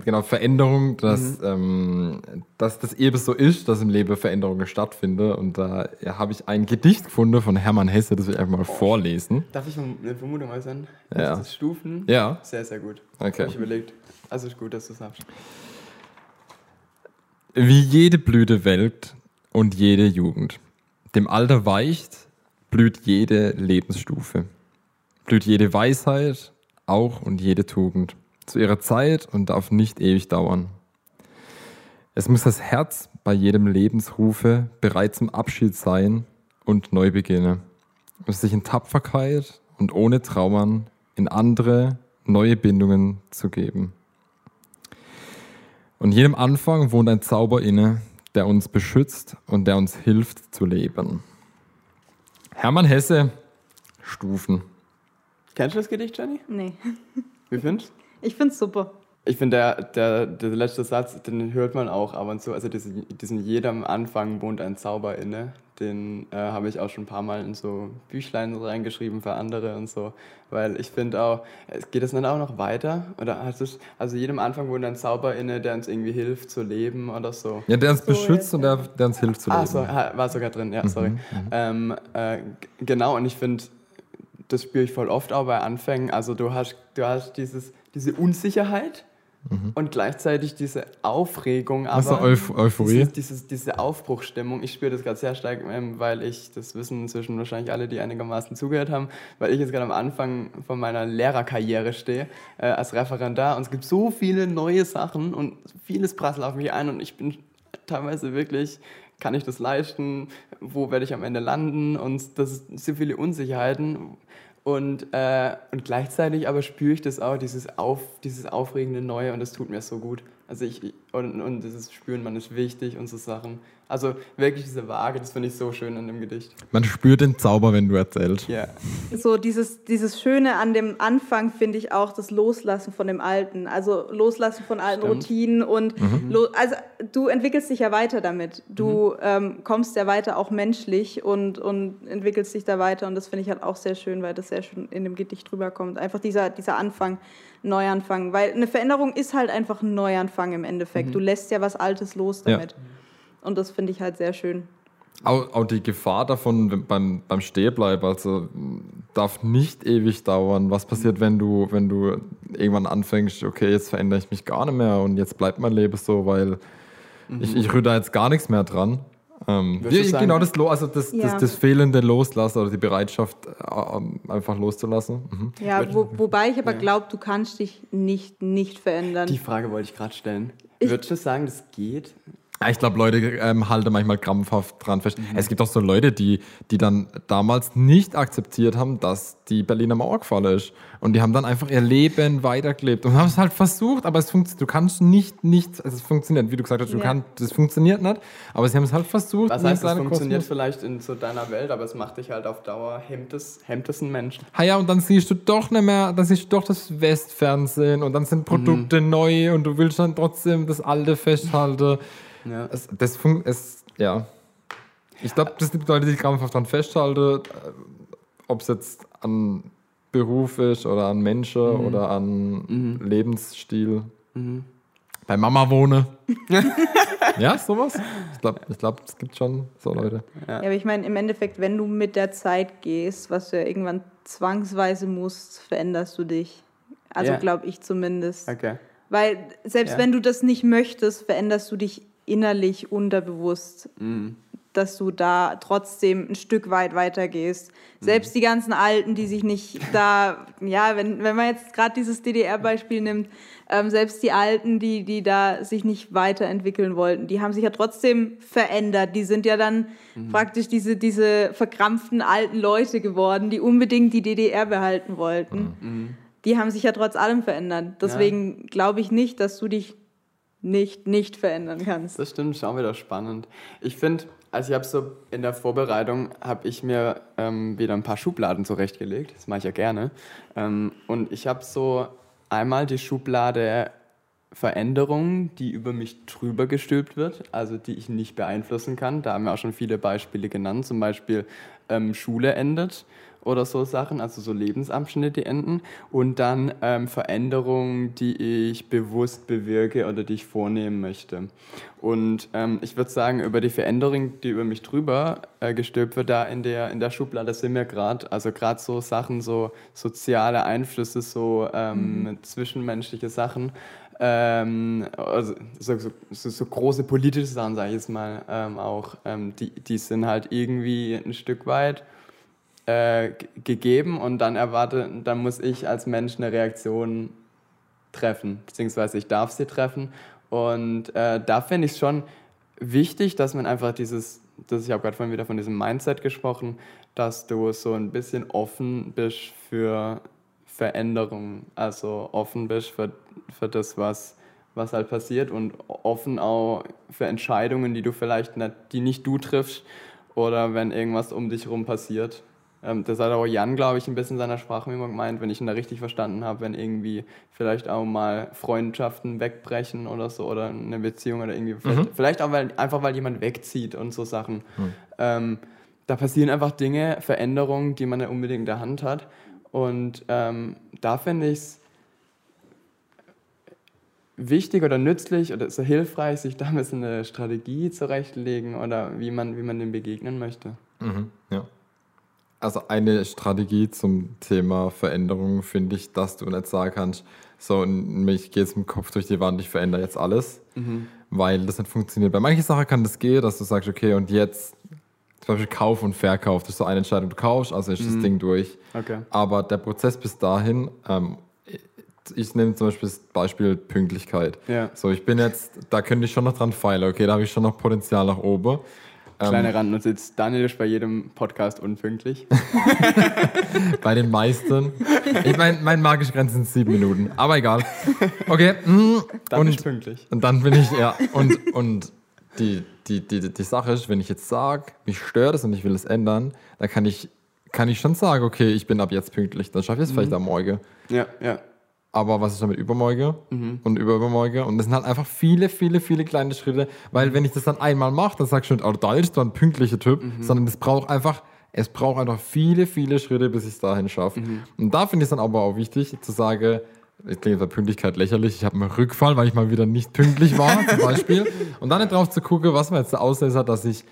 [SPEAKER 3] genau, Veränderung, dass, mhm. ähm, dass das eben so ist, dass im Leben Veränderungen stattfinden. Und da ja, habe ich ein Gedicht gefunden von Hermann Hesse, das will ich einfach mal oh. vorlesen.
[SPEAKER 2] Darf ich eine Vermutung äußern?
[SPEAKER 3] Ja.
[SPEAKER 2] Das Stufen?
[SPEAKER 3] Ja.
[SPEAKER 2] Sehr, sehr gut.
[SPEAKER 3] Okay.
[SPEAKER 2] Habe ich überlegt. Also ist gut, dass du es hast.
[SPEAKER 3] Wie jede Blüte welkt und jede Jugend. Dem Alter weicht, blüht jede Lebensstufe. Blüht jede Weisheit, auch und jede Tugend zu ihrer Zeit und darf nicht ewig dauern. Es muss das Herz bei jedem Lebensrufe bereit zum Abschied sein und neu beginne. Es sich in Tapferkeit und ohne Trauern in andere, neue Bindungen zu geben. Und jedem Anfang wohnt ein Zauber inne, der uns beschützt und der uns hilft zu leben. Hermann Hesse, Stufen.
[SPEAKER 2] Kennst du das Gedicht, Jenny?
[SPEAKER 4] Nee.
[SPEAKER 2] Wie findest du?
[SPEAKER 4] Ich finde es super.
[SPEAKER 2] ich finde, der, der, der letzte Satz, den hört man auch ab und zu. Also diesen, diesen jedem Anfang wohnt ein Zauber inne. Den äh, habe ich auch schon ein paar Mal in so Büchlein reingeschrieben für andere und so. Weil ich finde auch, geht es dann auch noch weiter? Oder hat es, also jedem Anfang wohnt ein Zauber inne, der uns irgendwie hilft zu leben oder so.
[SPEAKER 3] Ja, der uns so, beschützt und der, der uns hilft zu leben.
[SPEAKER 2] Ah, so, war sogar drin, ja, sorry. Mhm, mhm. ähm, äh, genau, und ich finde, das spüre ich voll oft auch bei Anfängen. Also du hast, du hast dieses, diese Unsicherheit Mhm. Und gleichzeitig diese Aufregung, aber
[SPEAKER 3] also Euph Euphorie.
[SPEAKER 2] Dieses, dieses, diese Aufbruchstimmung, ich spüre das gerade sehr stark, ähm, weil ich, das wissen inzwischen wahrscheinlich alle, die einigermaßen zugehört haben, weil ich jetzt gerade am Anfang von meiner Lehrerkarriere stehe, äh, als Referendar und es gibt so viele neue Sachen und vieles prasselt auf mich ein und ich bin teilweise wirklich, kann ich das leisten, wo werde ich am Ende landen und das sind so viele Unsicherheiten und, äh, und gleichzeitig aber spüre ich das auch, dieses, Auf, dieses aufregende Neue und das tut mir so gut. Also ich, und, und dieses Spüren, man ist wichtig und so Sachen. Also wirklich diese Waage, das finde ich so schön an dem Gedicht.
[SPEAKER 3] Man spürt den Zauber, wenn du erzählst.
[SPEAKER 2] Ja.
[SPEAKER 4] So dieses, dieses Schöne an dem Anfang finde ich auch das Loslassen von dem Alten. Also Loslassen von alten Stimmt. Routinen und mhm. also du entwickelst dich ja weiter damit. Du mhm. ähm, kommst ja weiter auch menschlich und, und entwickelst dich da weiter und das finde ich halt auch sehr schön, weil das sehr schön in dem Gedicht drüber kommt. Einfach dieser, dieser Anfang. Neuanfang, weil eine Veränderung ist halt einfach ein Neuanfang im Endeffekt. Mhm. Du lässt ja was Altes los damit. Ja. Und das finde ich halt sehr schön.
[SPEAKER 3] Auch, auch, die Gefahr davon beim, beim Stehbleiben, also darf nicht ewig dauern. Was passiert, wenn du, wenn du irgendwann anfängst, okay, jetzt verändere ich mich gar nicht mehr und jetzt bleibt mein Leben so, weil mhm. ich, ich rühre da jetzt gar nichts mehr dran. Ähm, die, genau das, also das, ja. das, das, fehlende Loslassen oder die Bereitschaft, äh, einfach loszulassen.
[SPEAKER 4] Mhm. Ja, wo, wobei ich aber ja. glaube, du kannst dich nicht, nicht verändern.
[SPEAKER 2] Die Frage wollte ich gerade stellen. Würdest du sagen, das geht?
[SPEAKER 3] Ich glaube, Leute ähm, halten manchmal krampfhaft dran fest. Mhm. Es gibt auch so Leute, die, die dann damals nicht akzeptiert haben, dass die Berliner Mauer gefallen ist. Und die haben dann einfach ihr Leben weitergelebt und haben es halt versucht, aber es funktioniert. Du kannst nicht, nicht, also es funktioniert, wie du gesagt hast, du ja. kannst, das funktioniert nicht, aber sie haben es halt versucht.
[SPEAKER 2] Was heißt, es funktioniert Kosmos. vielleicht in so deiner Welt, aber es macht dich halt auf Dauer, hemmt es, hemmt es einen Menschen.
[SPEAKER 3] Ha ja, und dann siehst du doch nicht mehr, dann siehst du doch das Westfernsehen und dann sind Produkte mhm. neu und du willst dann trotzdem das Alte festhalten. Ja. Es, das funkt, es, ja. Ich glaube, das sind Leute, die krampfhaft daran festhalten, äh, ob es jetzt an Beruf ist oder an Menschen mhm. oder an mhm. Lebensstil. Mhm. Bei Mama wohne. ja, sowas. Ich glaube, ich glaub, es gibt schon so Leute.
[SPEAKER 4] Ja, aber ich meine, im Endeffekt, wenn du mit der Zeit gehst, was du ja irgendwann zwangsweise musst, veränderst du dich. Also yeah. glaube ich zumindest.
[SPEAKER 2] Okay.
[SPEAKER 4] Weil selbst ja. wenn du das nicht möchtest, veränderst du dich innerlich unterbewusst, mhm. dass du da trotzdem ein Stück weit weitergehst. Mhm. Selbst die ganzen Alten, die sich nicht da, ja, wenn, wenn man jetzt gerade dieses DDR-Beispiel nimmt, ähm, selbst die Alten, die, die da sich nicht weiterentwickeln wollten, die haben sich ja trotzdem verändert. Die sind ja dann mhm. praktisch diese, diese verkrampften alten Leute geworden, die unbedingt die DDR behalten wollten. Mhm. Die haben sich ja trotz allem verändert. Deswegen ja. glaube ich nicht, dass du dich nicht, nicht verändern kannst.
[SPEAKER 2] Das stimmt, schon wieder spannend. Ich finde, also ich habe so in der Vorbereitung, habe ich mir ähm, wieder ein paar Schubladen zurechtgelegt. Das mache ich ja gerne. Ähm, und ich habe so einmal die Schublade Veränderung, die über mich drüber gestülpt wird, also die ich nicht beeinflussen kann. Da haben wir auch schon viele Beispiele genannt, zum Beispiel ähm, Schule endet oder so Sachen, also so Lebensabschnitte enden und dann ähm, Veränderungen, die ich bewusst bewirke oder die ich vornehmen möchte. Und ähm, ich würde sagen, über die Veränderung, die über mich drüber äh, gestülpt wird, da in der, in der Schublade sind wir gerade, also gerade so Sachen, so soziale Einflüsse, so ähm, mhm. zwischenmenschliche Sachen, ähm, also so, so, so, große politische Sachen, sage ich jetzt mal, ähm, auch, ähm, die, die sind halt irgendwie ein Stück weit äh, gegeben und dann erwarte, dann muss ich als Mensch eine Reaktion treffen, beziehungsweise ich darf sie treffen. Und äh, da finde ich es schon wichtig, dass man einfach dieses, das, ich habe gerade vorhin wieder von diesem Mindset gesprochen, dass du so ein bisschen offen bist für Veränderungen, also offen bist für, für das, was, was halt passiert und offen auch für Entscheidungen, die du vielleicht nicht, die nicht du triffst oder wenn irgendwas um dich herum passiert das hat auch Jan, glaube ich, ein bisschen in seiner Sprachmemo gemeint, wenn ich ihn da richtig verstanden habe, wenn irgendwie vielleicht auch mal Freundschaften wegbrechen oder so oder eine Beziehung oder irgendwie, vielleicht, mhm. vielleicht auch weil, einfach, weil jemand wegzieht und so Sachen. Mhm. Ähm, da passieren einfach Dinge, Veränderungen, die man nicht unbedingt in der Hand hat. Und ähm, da finde ich es wichtig oder nützlich oder so hilfreich, sich da ein bisschen eine Strategie zurechtlegen oder wie man, wie man dem begegnen möchte.
[SPEAKER 3] Mhm, ja. Also eine Strategie zum Thema Veränderung finde ich, dass du nicht sagen kannst, so, ich gehe jetzt im Kopf durch die Wand, ich verändere jetzt alles, mhm. weil das nicht funktioniert. Bei manchen Sachen kann das gehen, dass du sagst, okay, und jetzt zum Beispiel Kauf und Verkauf, das ist so eine Entscheidung, du kaufst, also ist mhm. das Ding durch. Okay. Aber der Prozess bis dahin, ähm, ich nehme zum Beispiel das Beispiel Pünktlichkeit. Ja. So, ich bin jetzt, da könnte ich schon noch dran feilen, okay, da habe ich schon noch Potenzial nach oben.
[SPEAKER 2] Kleine ähm, Randnotiz, Daniel ist bei jedem Podcast unpünktlich.
[SPEAKER 3] bei den meisten. Ich meine, mein magische Grenze sind sieben Minuten, aber egal. Okay. Mm,
[SPEAKER 2] dann und, ist pünktlich.
[SPEAKER 3] Und dann bin ich, ja, und, und die, die, die, die Sache ist, wenn ich jetzt sage, mich stört es und ich will es ändern, dann kann ich, kann ich schon sagen, okay, ich bin ab jetzt pünktlich, dann schaffe ich es mhm. vielleicht am Morgen.
[SPEAKER 2] Ja, ja
[SPEAKER 3] aber was ist damit übermorgen mhm. und übermorgen? Und das sind halt einfach viele, viele, viele kleine Schritte, weil wenn ich das dann einmal mache, dann sagst du nicht, oh, da ist du ein pünktlicher Typ, mhm. sondern es braucht einfach, es braucht einfach viele, viele Schritte, bis ich es dahin schaffe. Mhm. Und da finde ich es dann aber auch wichtig zu sagen, ich klingt bei Pünktlichkeit lächerlich, ich habe einen Rückfall, weil ich mal wieder nicht pünktlich war, zum Beispiel. Und dann nicht drauf zu gucken, was man jetzt der Auslöser hat, dass ich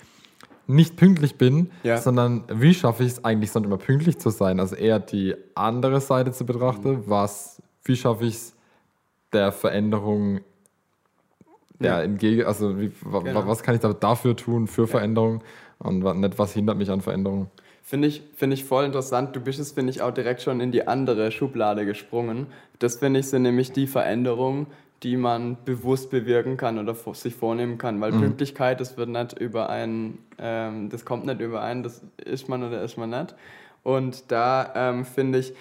[SPEAKER 3] nicht pünktlich bin, ja. sondern wie schaffe ich es eigentlich sonst immer pünktlich zu sein? Also eher die andere Seite zu betrachten, mhm. was wie schaffe ich es, der Veränderung ja. entgegen, also wie, genau. was kann ich dafür tun für ja. Veränderung und nicht, was hindert mich an Veränderung.
[SPEAKER 2] Finde ich, find ich voll interessant. Du bist es, finde ich, auch direkt schon in die andere Schublade gesprungen. Das, finde ich, sind nämlich die Veränderungen, die man bewusst bewirken kann oder sich vornehmen kann. Weil mhm. Pünktlichkeit, das wird nicht über einen, ähm, das kommt nicht überein, das ist man oder ist man nicht. Und da ähm, finde ich,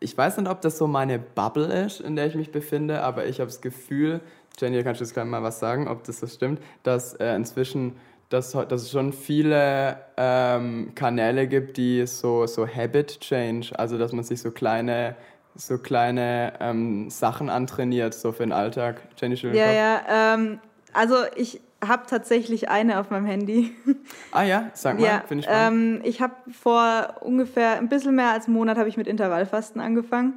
[SPEAKER 2] ich weiß nicht, ob das so meine Bubble ist, in der ich mich befinde, aber ich habe das Gefühl, Jenny, kannst du jetzt gleich mal was sagen, ob das so stimmt, dass äh, inzwischen dass, dass es schon viele ähm, Kanäle gibt, die so, so Habit Change, also dass man sich so kleine, so kleine ähm, Sachen antrainiert, so für den Alltag.
[SPEAKER 4] Jenny, Ja, ja, ähm, also ich, habe tatsächlich eine auf meinem Handy.
[SPEAKER 2] Ah ja, sag mal,
[SPEAKER 4] ja, finde ich ähm, Ich habe vor ungefähr ein bisschen mehr als einem Monat habe ich mit Intervallfasten angefangen.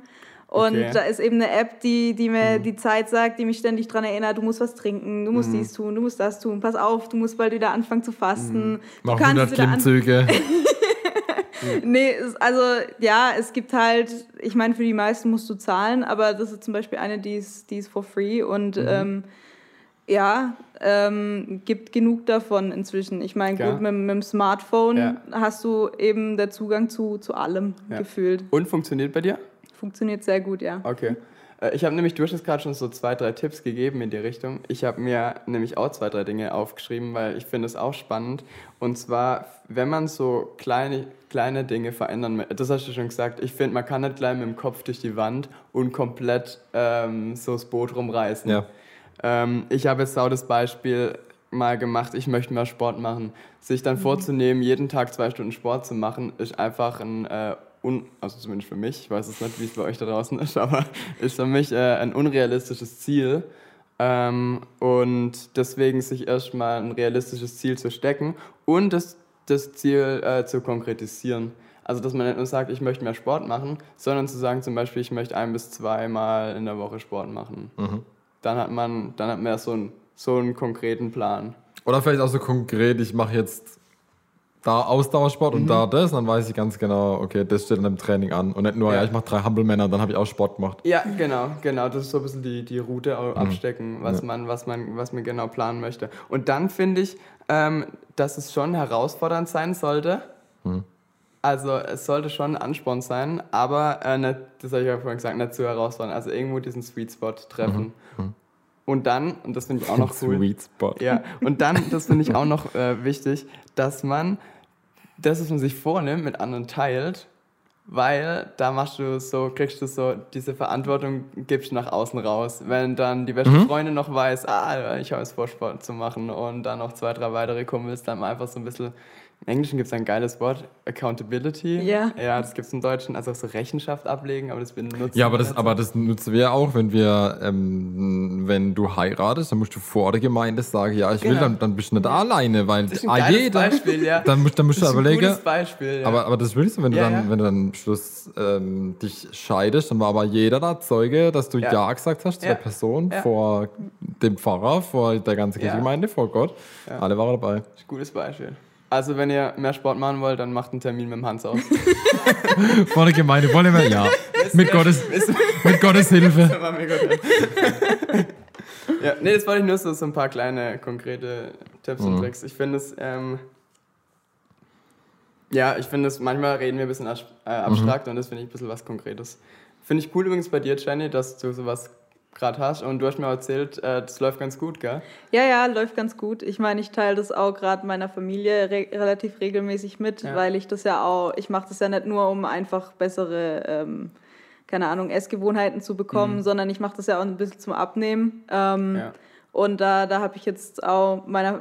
[SPEAKER 4] Und okay. da ist eben eine App, die, die mir mhm. die Zeit sagt, die mich ständig daran erinnert, du musst was trinken, du musst mhm. dies tun, du musst das tun, pass auf, du musst bald wieder anfangen zu fasten. Mhm.
[SPEAKER 3] Mach 100 Klimmzüge.
[SPEAKER 4] nee, also ja, es gibt halt, ich meine, für die meisten musst du zahlen, aber das ist zum Beispiel eine, die ist, die ist for free und mhm. ähm, ja, ähm, gibt genug davon inzwischen. Ich meine, gut, mit, mit, dem Smartphone ja. hast du eben den Zugang zu, zu allem ja. gefühlt.
[SPEAKER 2] Und funktioniert bei dir?
[SPEAKER 4] Funktioniert sehr gut, ja.
[SPEAKER 2] Okay. Äh, ich habe nämlich, du hast jetzt gerade schon so zwei, drei Tipps gegeben in die Richtung. Ich habe mir nämlich auch zwei, drei Dinge aufgeschrieben, weil ich finde es auch spannend. Und zwar, wenn man so kleine, kleine Dinge verändern möchte, das hast du schon gesagt, ich finde, man kann nicht gleich mit dem Kopf durch die Wand und komplett ähm, so das Boot rumreißen. Ja ähm, ich habe jetzt auch das Beispiel mal gemacht, ich möchte mehr Sport machen. Sich dann mhm. vorzunehmen, jeden Tag zwei Stunden Sport zu machen, ist einfach ein, äh, un, also zumindest für mich, ich weiß es nicht, wie es bei euch da draußen ist, aber ist für mich äh, ein unrealistisches Ziel. Ähm, und deswegen sich erstmal ein realistisches Ziel zu stecken und das, das Ziel äh, zu konkretisieren. Also, dass man nicht nur sagt, ich möchte mehr Sport machen, sondern zu sagen, zum Beispiel, ich möchte ein bis zweimal in der Woche Sport machen. Mhm dann hat man, dann hat man so einen, so einen konkreten Plan.
[SPEAKER 3] Oder vielleicht auch so konkret, ich mache jetzt da Ausdauersport mhm. und da das, dann weiß ich ganz genau, okay, das steht dann im Training an. Und nicht nur, ja, ja ich mache drei Hampelmänner, dann habe ich auch Sport gemacht.
[SPEAKER 2] Ja, genau, genau. Das ist so ein bisschen die, die Route mhm. abstecken, was, ja. man, was, man, was man genau planen möchte. Und dann finde ich, ähm, dass es schon herausfordernd sein sollte. Mhm. Also es sollte schon ein Ansporn sein, aber äh, nicht, das habe ich ja vorhin gesagt, nicht zu herausfordernd. Also irgendwo diesen Sweet Spot treffen. Mhm. Mhm. Und dann, und das finde ich auch noch cool.
[SPEAKER 3] Sweet Spot.
[SPEAKER 2] Ja, und dann, das finde ich auch noch äh, wichtig, dass man das, was man sich vornimmt, mit anderen teilt, weil da machst du so, kriegst du so diese Verantwortung, gibst nach außen raus. Wenn dann die beste mhm. Freundin noch weiß, ah, ich habe es vor, Sport zu machen und dann noch zwei, drei weitere Kumpels, dann einfach so ein bisschen im Englischen gibt es ein geiles Wort, Accountability.
[SPEAKER 4] Ja.
[SPEAKER 2] Ja, das gibt es im Deutschen, also so Rechenschaft ablegen, aber das benutzen
[SPEAKER 3] Ja, aber
[SPEAKER 2] wir
[SPEAKER 3] das,
[SPEAKER 2] nicht
[SPEAKER 3] aber das nutzen wir auch, wenn wir, ähm, wenn du heiratest, dann musst du vor der Gemeinde sagen, ja, ich will,
[SPEAKER 2] Genau.
[SPEAKER 3] dann, dann bist du nicht alleine, weil
[SPEAKER 2] Das ist ein
[SPEAKER 3] ah, jeder,
[SPEAKER 2] Beispiel, ja.
[SPEAKER 3] dann musst, dann musst du
[SPEAKER 2] Das ist ein
[SPEAKER 3] überlegen,
[SPEAKER 2] gutes Beispiel, ja.
[SPEAKER 3] aber, aber das wirklich so, wenn du
[SPEAKER 2] Ja,
[SPEAKER 3] dann,
[SPEAKER 2] ja.
[SPEAKER 3] wenn du dann am Schluss ähm, dich scheidest, dann war aber jeder da Zeuge, dass du ja,
[SPEAKER 2] Ja.
[SPEAKER 3] gesagt hast zu
[SPEAKER 2] Ja.
[SPEAKER 3] der Person,
[SPEAKER 2] Ja.
[SPEAKER 3] vor dem Pfarrer, vor der ganzen
[SPEAKER 2] Ja.
[SPEAKER 3] Kirchengemeinde, vor Gott.
[SPEAKER 2] Ja.
[SPEAKER 3] Alle waren dabei.
[SPEAKER 2] Das ist ein gutes Beispiel. Also, wenn ihr mehr Sport machen wollt, dann macht einen Termin mit dem Hans aus.
[SPEAKER 3] Vor der Gemeinde, wollen wir, ja. mit, Gottes, mit Gottes Hilfe.
[SPEAKER 2] Ja, nee, das wollte ich nur so, so ein paar kleine, konkrete Tipps und Tricks. Ich finde es, ähm, ja, ich finde es, manchmal reden wir ein bisschen äh, abstrakt und das finde ich ein bisschen was Konkretes. Finde ich cool übrigens bei dir, Jenny, dass du sowas gerade hast und du hast mir erzählt, äh, das läuft ganz gut, gell?
[SPEAKER 4] Ja, ja, läuft ganz gut. Ich meine, ich teile das auch gerade meiner Familie re relativ regelmäßig mit,
[SPEAKER 2] Ja.
[SPEAKER 4] weil ich das ja auch, ich mache das ja nicht nur, um einfach bessere, ähm, keine Ahnung, Essgewohnheiten zu bekommen, sondern ich mache das ja auch ein bisschen zum Abnehmen. Ähm,
[SPEAKER 2] Ja.
[SPEAKER 4] Und da, da habe ich jetzt auch meiner,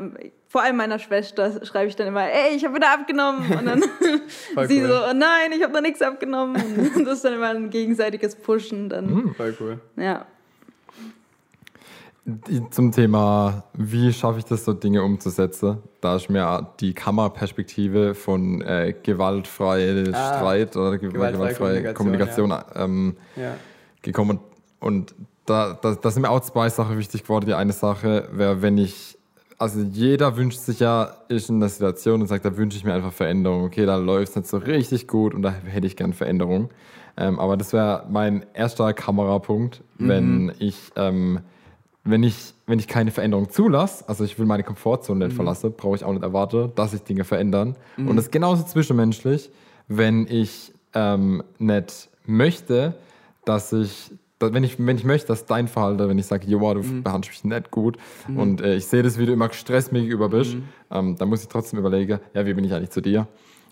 [SPEAKER 4] vor allem meiner Schwester schreibe ich dann immer, ey, ich habe wieder abgenommen. Und dann sie
[SPEAKER 2] cool.
[SPEAKER 4] so, oh nein, ich habe noch nichts abgenommen. Und das ist dann immer ein gegenseitiges Pushen. Dann,
[SPEAKER 2] Voll cool.
[SPEAKER 4] ja.
[SPEAKER 3] Zum Thema, wie schaffe ich das, so Dinge umzusetzen? Da ist mir die Kammerperspektive von äh, gewaltfrei
[SPEAKER 2] Ah,
[SPEAKER 3] Streit oder ge
[SPEAKER 2] gewaltfreie
[SPEAKER 3] gewaltfreie
[SPEAKER 2] Kommunikation,
[SPEAKER 3] Kommunikation, ähm,
[SPEAKER 2] Ja.
[SPEAKER 3] gekommen. Und da, da, da sind mir auch zwei Sachen wichtig geworden. Die eine Sache wäre, wenn ich, also jeder wünscht sich ja, ist in der Situation und sagt, da wünsche ich mir einfach Veränderung. Okay, da läuft es nicht so richtig gut und da hätte ich gern Veränderung. Ähm, aber das wäre mein erster Kamerapunkt, wenn ich, ähm, wenn ich, wenn ich keine Veränderung zulasse, also ich will meine Komfortzone nicht verlassen, brauche ich auch nicht erwarten, dass sich Dinge verändern. Und das ist genauso zwischenmenschlich, wenn ich ähm, nicht möchte, dass ich, da- wenn ich, wenn ich möchte, dass dein Verhalten, wenn ich sage, Joa, du behandelst mich nicht gut und äh, ich sehe das, wie du immer gestresst mir gegenüber bist, ähm, dann muss ich trotzdem überlegen, ja, wie bin ich eigentlich zu dir?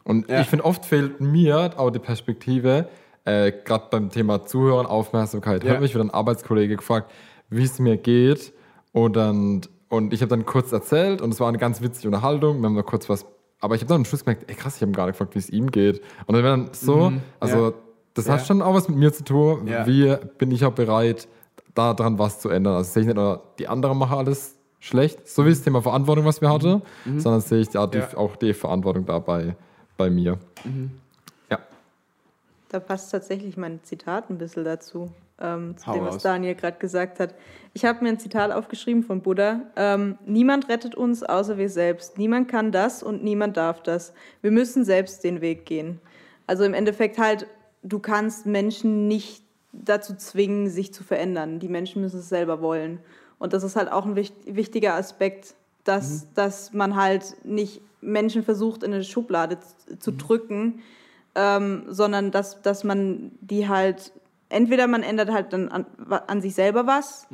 [SPEAKER 3] Und
[SPEAKER 2] Ja.
[SPEAKER 3] ich finde, oft fehlt mir auch die Perspektive, äh, gerade beim Thema Zuhören, Aufmerksamkeit.
[SPEAKER 2] Ja.
[SPEAKER 3] Hat mich wieder ein Arbeitskollege gefragt, wie es mir geht. Und, dann, und ich habe dann kurz erzählt und es war eine ganz witzige Unterhaltung. Wir haben noch kurz was. Aber ich habe dann am Schluss gemerkt, ey krass, ich habe gar nicht gefragt, wie es ihm geht. Und dann war dann so, also
[SPEAKER 2] Mhm. ja.
[SPEAKER 3] das
[SPEAKER 2] Ja.
[SPEAKER 3] hat schon auch was mit mir zu tun.
[SPEAKER 2] Ja.
[SPEAKER 3] Wie bin ich auch bereit, daran was zu ändern? Also sehe ich nicht nur, die anderen machen alles schlecht, so wie das Thema Verantwortung, was wir hatten, sondern sehe ich die, die,
[SPEAKER 2] Mhm. Ja.
[SPEAKER 3] auch die Verantwortung dabei bei mir. Ja.
[SPEAKER 4] Da passt tatsächlich mein Zitat ein bisschen dazu, ähm, zu
[SPEAKER 2] Hau
[SPEAKER 4] dem, was
[SPEAKER 2] raus.
[SPEAKER 4] Daniel gerade gesagt hat. Ich habe mir ein Zitat aufgeschrieben von Buddha. Ähm, niemand rettet uns außer wir selbst. Niemand kann das und niemand darf das. Wir müssen selbst den Weg gehen. Also im Endeffekt halt, du kannst Menschen nicht dazu zwingen, sich zu verändern. Die Menschen müssen es selber wollen. Und das ist halt auch ein wicht wichtiger Aspekt, dass, dass man halt nicht Menschen versucht, in eine Schublade zu drücken, ähm, sondern dass, dass man die halt, entweder man ändert halt dann an, an sich selber was,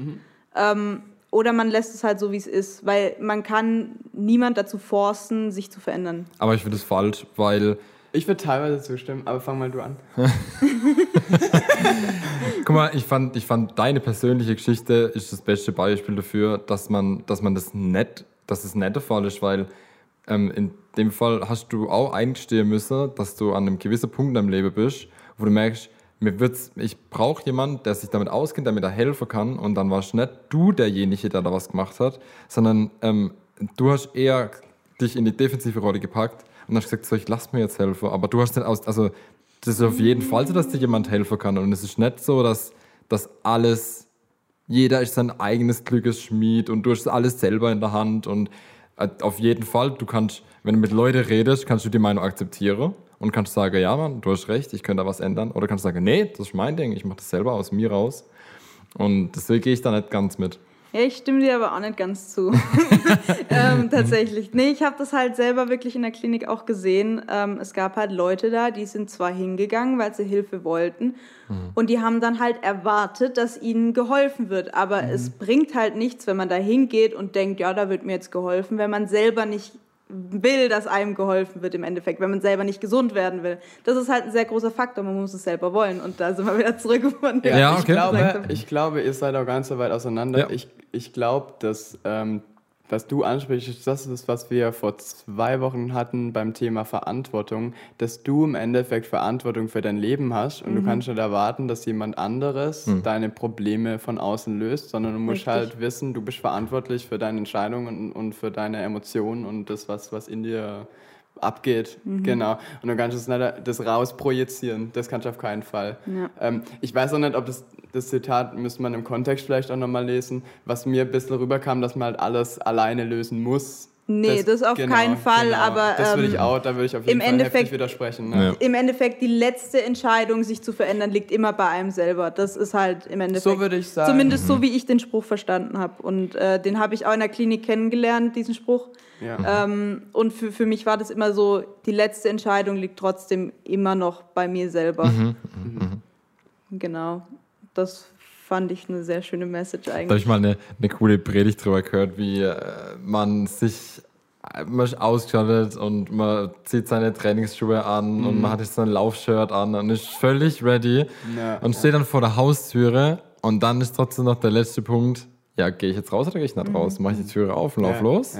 [SPEAKER 4] ähm, oder man lässt es halt so, wie es ist, weil man kann niemand dazu forcen, sich zu verändern.
[SPEAKER 3] Aber ich finde es falsch, weil
[SPEAKER 2] Ich würde teilweise zustimmen, aber fang mal du an.
[SPEAKER 3] Guck mal, ich fand, ich fand deine persönliche Geschichte ist das beste Beispiel dafür, dass man, dass man das nicht, dass es nicht der Fall ist, weil ähm, in dem Fall hast du auch eingestehen müssen, dass du an einem gewissen Punkt in deinem Leben bist, wo du merkst, mir wird's, ich brauche jemanden, der sich damit auskennt, der mir da helfen kann. Und dann warst nicht du derjenige, der da was gemacht hat, sondern ähm, du hast eher dich in die defensive Rolle gepackt und hast gesagt, so, ich lass mir jetzt helfen, aber du hast nicht aus, also das ist auf jeden Fall so, dass dir jemand helfen kann. Und es ist nicht so, dass, dass alles, jeder ist sein eigenes Glückes Schmied und du hast alles selber in der Hand. Und äh, auf jeden Fall, du kannst, wenn du mit Leuten redest, kannst du die Meinung akzeptieren und kannst sagen, ja Mann, du hast recht, ich könnte da was ändern oder kannst sagen, nee, das ist mein Ding, ich mache das selber aus mir raus und deswegen gehe ich da nicht ganz mit.
[SPEAKER 4] Ja, ich stimme dir aber auch nicht ganz zu. ähm, tatsächlich. Nee, ich habe das halt selber wirklich in der Klinik auch gesehen. Ähm, es gab halt Leute da, die sind zwar hingegangen, weil sie Hilfe wollten. Und die haben dann halt erwartet, dass ihnen geholfen wird. Aber es bringt halt nichts, wenn man da hingeht und denkt, ja, da wird mir jetzt geholfen, wenn man selber nicht will, dass einem geholfen wird im Endeffekt, wenn man selber nicht gesund werden will. Das ist halt ein sehr großer Faktor, man muss es selber wollen. Und da sind wir wieder zurück von dem,
[SPEAKER 3] Ja,
[SPEAKER 2] ich,
[SPEAKER 3] okay.
[SPEAKER 2] glaube,
[SPEAKER 4] gesagt habe.
[SPEAKER 2] ich glaube, ihr seid auch ganz so weit auseinander.
[SPEAKER 3] Ja.
[SPEAKER 2] Ich, ich glaube, dass ähm, was du ansprichst, das ist, was wir vor zwei Wochen hatten beim Thema Verantwortung, dass du im Endeffekt Verantwortung für dein Leben hast und mhm. du kannst nicht erwarten, dass jemand anderes mhm. deine Probleme von außen löst, sondern du musst Richtig. halt wissen, du bist verantwortlich für deine Entscheidungen und, und für deine Emotionen und das, was, was in dir abgeht. Mhm. Genau. Und du kannst das, rausprojizieren. Das kannst du auf keinen Fall. Ja. Ähm, ich weiß auch nicht, ob das, das Zitat müsste man im Kontext vielleicht auch nochmal lesen, was mir ein bisschen rüberkam, dass man halt alles alleine lösen muss.
[SPEAKER 4] Nee, das, das auf genau, keinen Fall, genau. aber
[SPEAKER 2] das würde ich ähm, auch, da würde ich auf jeden Fall Endeffekt, widersprechen. Ne?
[SPEAKER 4] Ja. Im Endeffekt die letzte Entscheidung, sich zu verändern, liegt immer bei einem selber. Das ist halt im Endeffekt.
[SPEAKER 2] So würde ich sagen.
[SPEAKER 4] Zumindest mhm. so, wie ich den Spruch verstanden habe. Und äh, den habe ich auch in der Klinik kennengelernt, diesen Spruch. Ja. Ähm, und für, für mich war das immer so, die letzte Entscheidung liegt trotzdem immer noch bei mir selber. Mhm. Mhm. Genau. Das fand ich eine sehr schöne Message eigentlich. Da
[SPEAKER 3] habe ich mal eine, eine coole Predigt drüber gehört, wie äh, man sich man ist ausgestattet und man zieht seine Trainingsschuhe an mhm. und man hat jetzt sein Laufshirt an und ist völlig ready ja, und steht dann vor der Haustüre und dann ist trotzdem noch der letzte Punkt, ja, gehe ich jetzt raus oder gehe ich nicht mhm. raus? Mache ich die Türe auf und lauf los?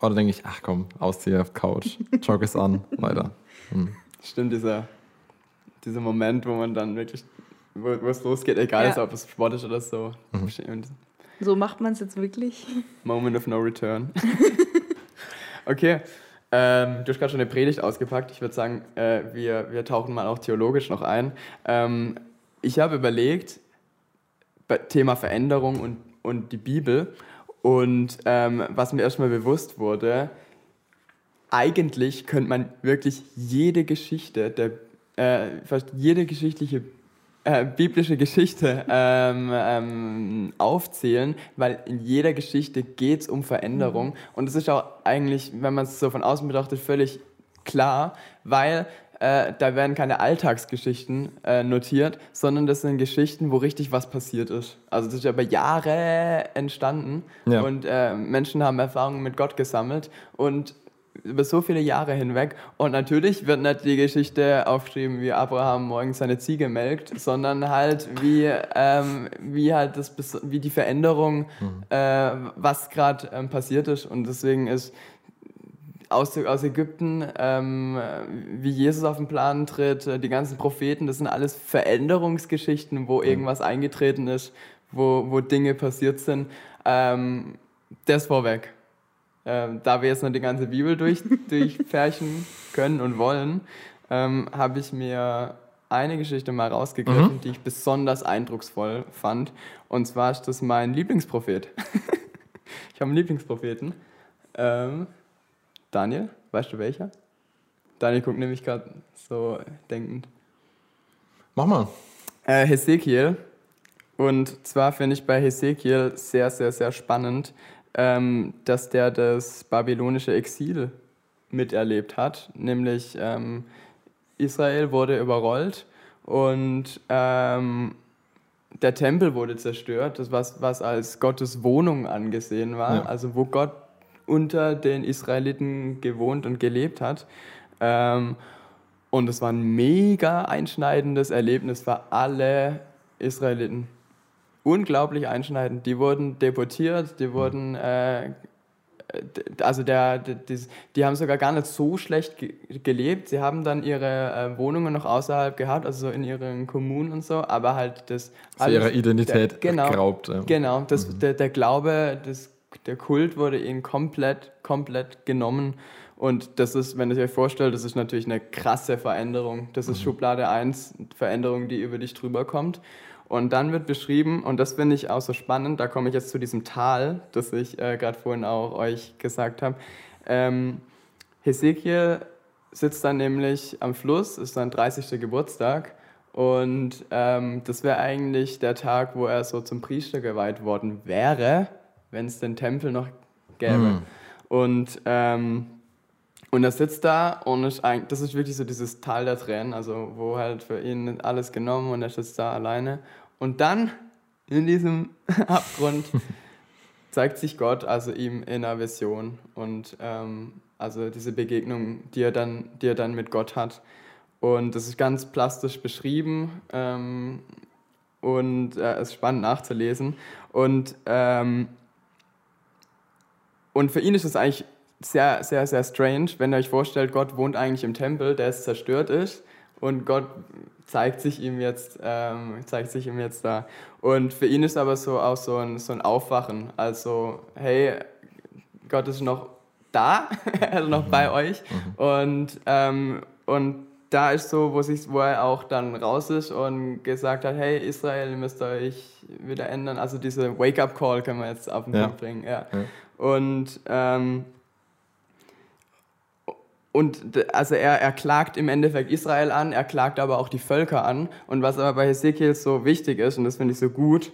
[SPEAKER 3] Oder denke ich, ach komm, ausziehen auf Couch, jog es an, weiter.
[SPEAKER 2] Mhm. Stimmt, dieser, dieser Moment, wo man dann wirklich wo es losgeht, egal ja. ob es Sport ist oder so. Mhm.
[SPEAKER 4] So macht man es jetzt wirklich.
[SPEAKER 2] Moment of no return. okay. Ähm, du hast gerade schon eine Predigt ausgepackt. Ich würde sagen, äh, wir, wir tauchen mal auch theologisch noch ein. Ähm, ich habe überlegt, Thema Veränderung und, und die Bibel. Und ähm, was mir erstmal bewusst wurde, eigentlich könnte man wirklich jede Geschichte, der, äh, fast jede geschichtliche äh, biblische Geschichte ähm, ähm, aufzählen, weil in jeder Geschichte geht es um Veränderung. Mhm. Und das ist auch eigentlich, wenn man es so von außen betrachtet, völlig klar, weil äh, da werden keine Alltagsgeschichten äh, notiert, sondern das sind Geschichten, wo richtig was passiert ist. Also das ist ja über Jahre entstanden ja. und äh, Menschen haben Erfahrungen mit Gott gesammelt und über so viele Jahre hinweg. Und natürlich wird nicht die Geschichte aufgeschrieben, wie Abraham morgens seine Ziege melkt, sondern halt wie, ähm, wie halt das, wie die Veränderung, mhm. äh, was gerade ähm, passiert ist. Und deswegen ist aus, aus Ägypten, ähm, wie Jesus auf den Plan tritt, äh, die ganzen Propheten, das sind alles Veränderungsgeschichten, wo mhm. irgendwas eingetreten ist, wo, wo Dinge passiert sind. Ähm, das vorweg. Ähm, da wir jetzt noch die ganze Bibel durch, durchfärchen können und wollen, ähm, habe ich mir eine Geschichte mal rausgegriffen, mhm. die ich besonders eindrucksvoll fand. Und zwar ist das mein Lieblingsprophet. ich habe einen Lieblingspropheten. Ähm, Daniel, weißt du welcher? Daniel guckt nämlich gerade so denkend.
[SPEAKER 3] Mach mal.
[SPEAKER 2] Äh, Hesekiel. Und zwar finde ich bei Hesekiel sehr, sehr, sehr spannend, ähm, dass der das babylonische Exil miterlebt hat, nämlich ähm, Israel wurde überrollt und ähm, der Tempel wurde zerstört, das was, was als Gottes Wohnung angesehen war, ja. also wo Gott unter den Israeliten gewohnt und gelebt hat. Ähm, und es war ein mega einschneidendes Erlebnis für alle Israeliten unglaublich einschneidend. Die wurden deportiert, die wurden, äh, also der, die, die, haben sogar gar nicht so schlecht ge gelebt. Sie haben dann ihre äh, Wohnungen noch außerhalb gehabt, also so in ihren Kommunen und so, aber halt das...
[SPEAKER 3] Alles, ihre Identität
[SPEAKER 2] der, genau,
[SPEAKER 3] geraubt.
[SPEAKER 2] Ja. Genau, das, mhm. der, der Glaube, das, der Kult wurde ihnen komplett, komplett genommen. Und das ist, wenn ihr euch vorstellt, das ist natürlich eine krasse Veränderung. Das ist mhm. Schublade 1, Veränderung, die über dich drüber kommt. Und dann wird beschrieben, und das finde ich auch so spannend, da komme ich jetzt zu diesem Tal, das ich äh, gerade vorhin auch euch gesagt habe. Ähm, Hesekiel sitzt dann nämlich am Fluss, ist sein 30. Geburtstag. Und ähm, das wäre eigentlich der Tag, wo er so zum Priester geweiht worden wäre, wenn es den Tempel noch gäbe. Mhm. Und ähm, und er sitzt da und ist ein, das ist wirklich so dieses Tal der Tränen, also wo halt für ihn alles genommen und er sitzt da alleine. Und dann in diesem Abgrund zeigt sich Gott also ihm in einer Vision und ähm, also diese Begegnung, die er dann, die er dann mit Gott hat. Und das ist ganz plastisch beschrieben ähm, und äh, es ist spannend nachzulesen. Und ähm, und für ihn ist es eigentlich sehr, sehr, sehr strange, wenn ihr euch vorstellt, Gott wohnt eigentlich im Tempel, der jetzt zerstört ist und Gott zeigt sich ihm jetzt, ähm, zeigt sich ihm jetzt da. Und für ihn ist aber so auch so ein, so ein Aufwachen. Also, hey, Gott ist noch da, also noch mhm. bei euch. Mhm. Und, ähm, und da ist so, wo, sich, wo er auch dann raus ist und gesagt hat, hey Israel, ihr müsst euch wieder ändern. Also diese Wake-up-Call können wir jetzt auf den ja. Punkt bringen. Ja. ja. Und, ähm, und also er, er klagt im Endeffekt Israel an, er klagt aber auch die Völker an. Und was aber bei Hesekiel so wichtig ist, und das finde ich so gut,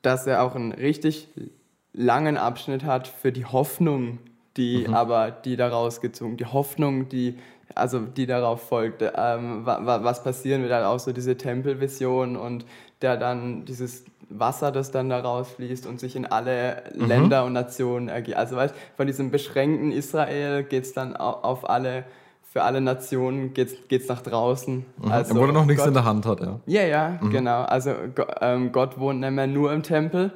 [SPEAKER 2] dass er auch einen richtig langen Abschnitt hat für die Hoffnung, die mhm. aber die daraus gezogen, die Hoffnung, die also die darauf folgt, ähm, was passieren wird, halt auch so diese Tempelvision und der dann dieses Wasser, das dann daraus fließt und sich in alle mhm. Länder und Nationen ergeht. Also weißt, von diesem beschränkten Israel geht es dann auf alle, für alle Nationen geht es nach draußen.
[SPEAKER 3] Mhm. Also Obwohl er noch nichts Gott, in der Hand hat, ja.
[SPEAKER 2] Ja, ja, mhm. genau. Also ähm, Gott wohnt nicht mehr nur im Tempel,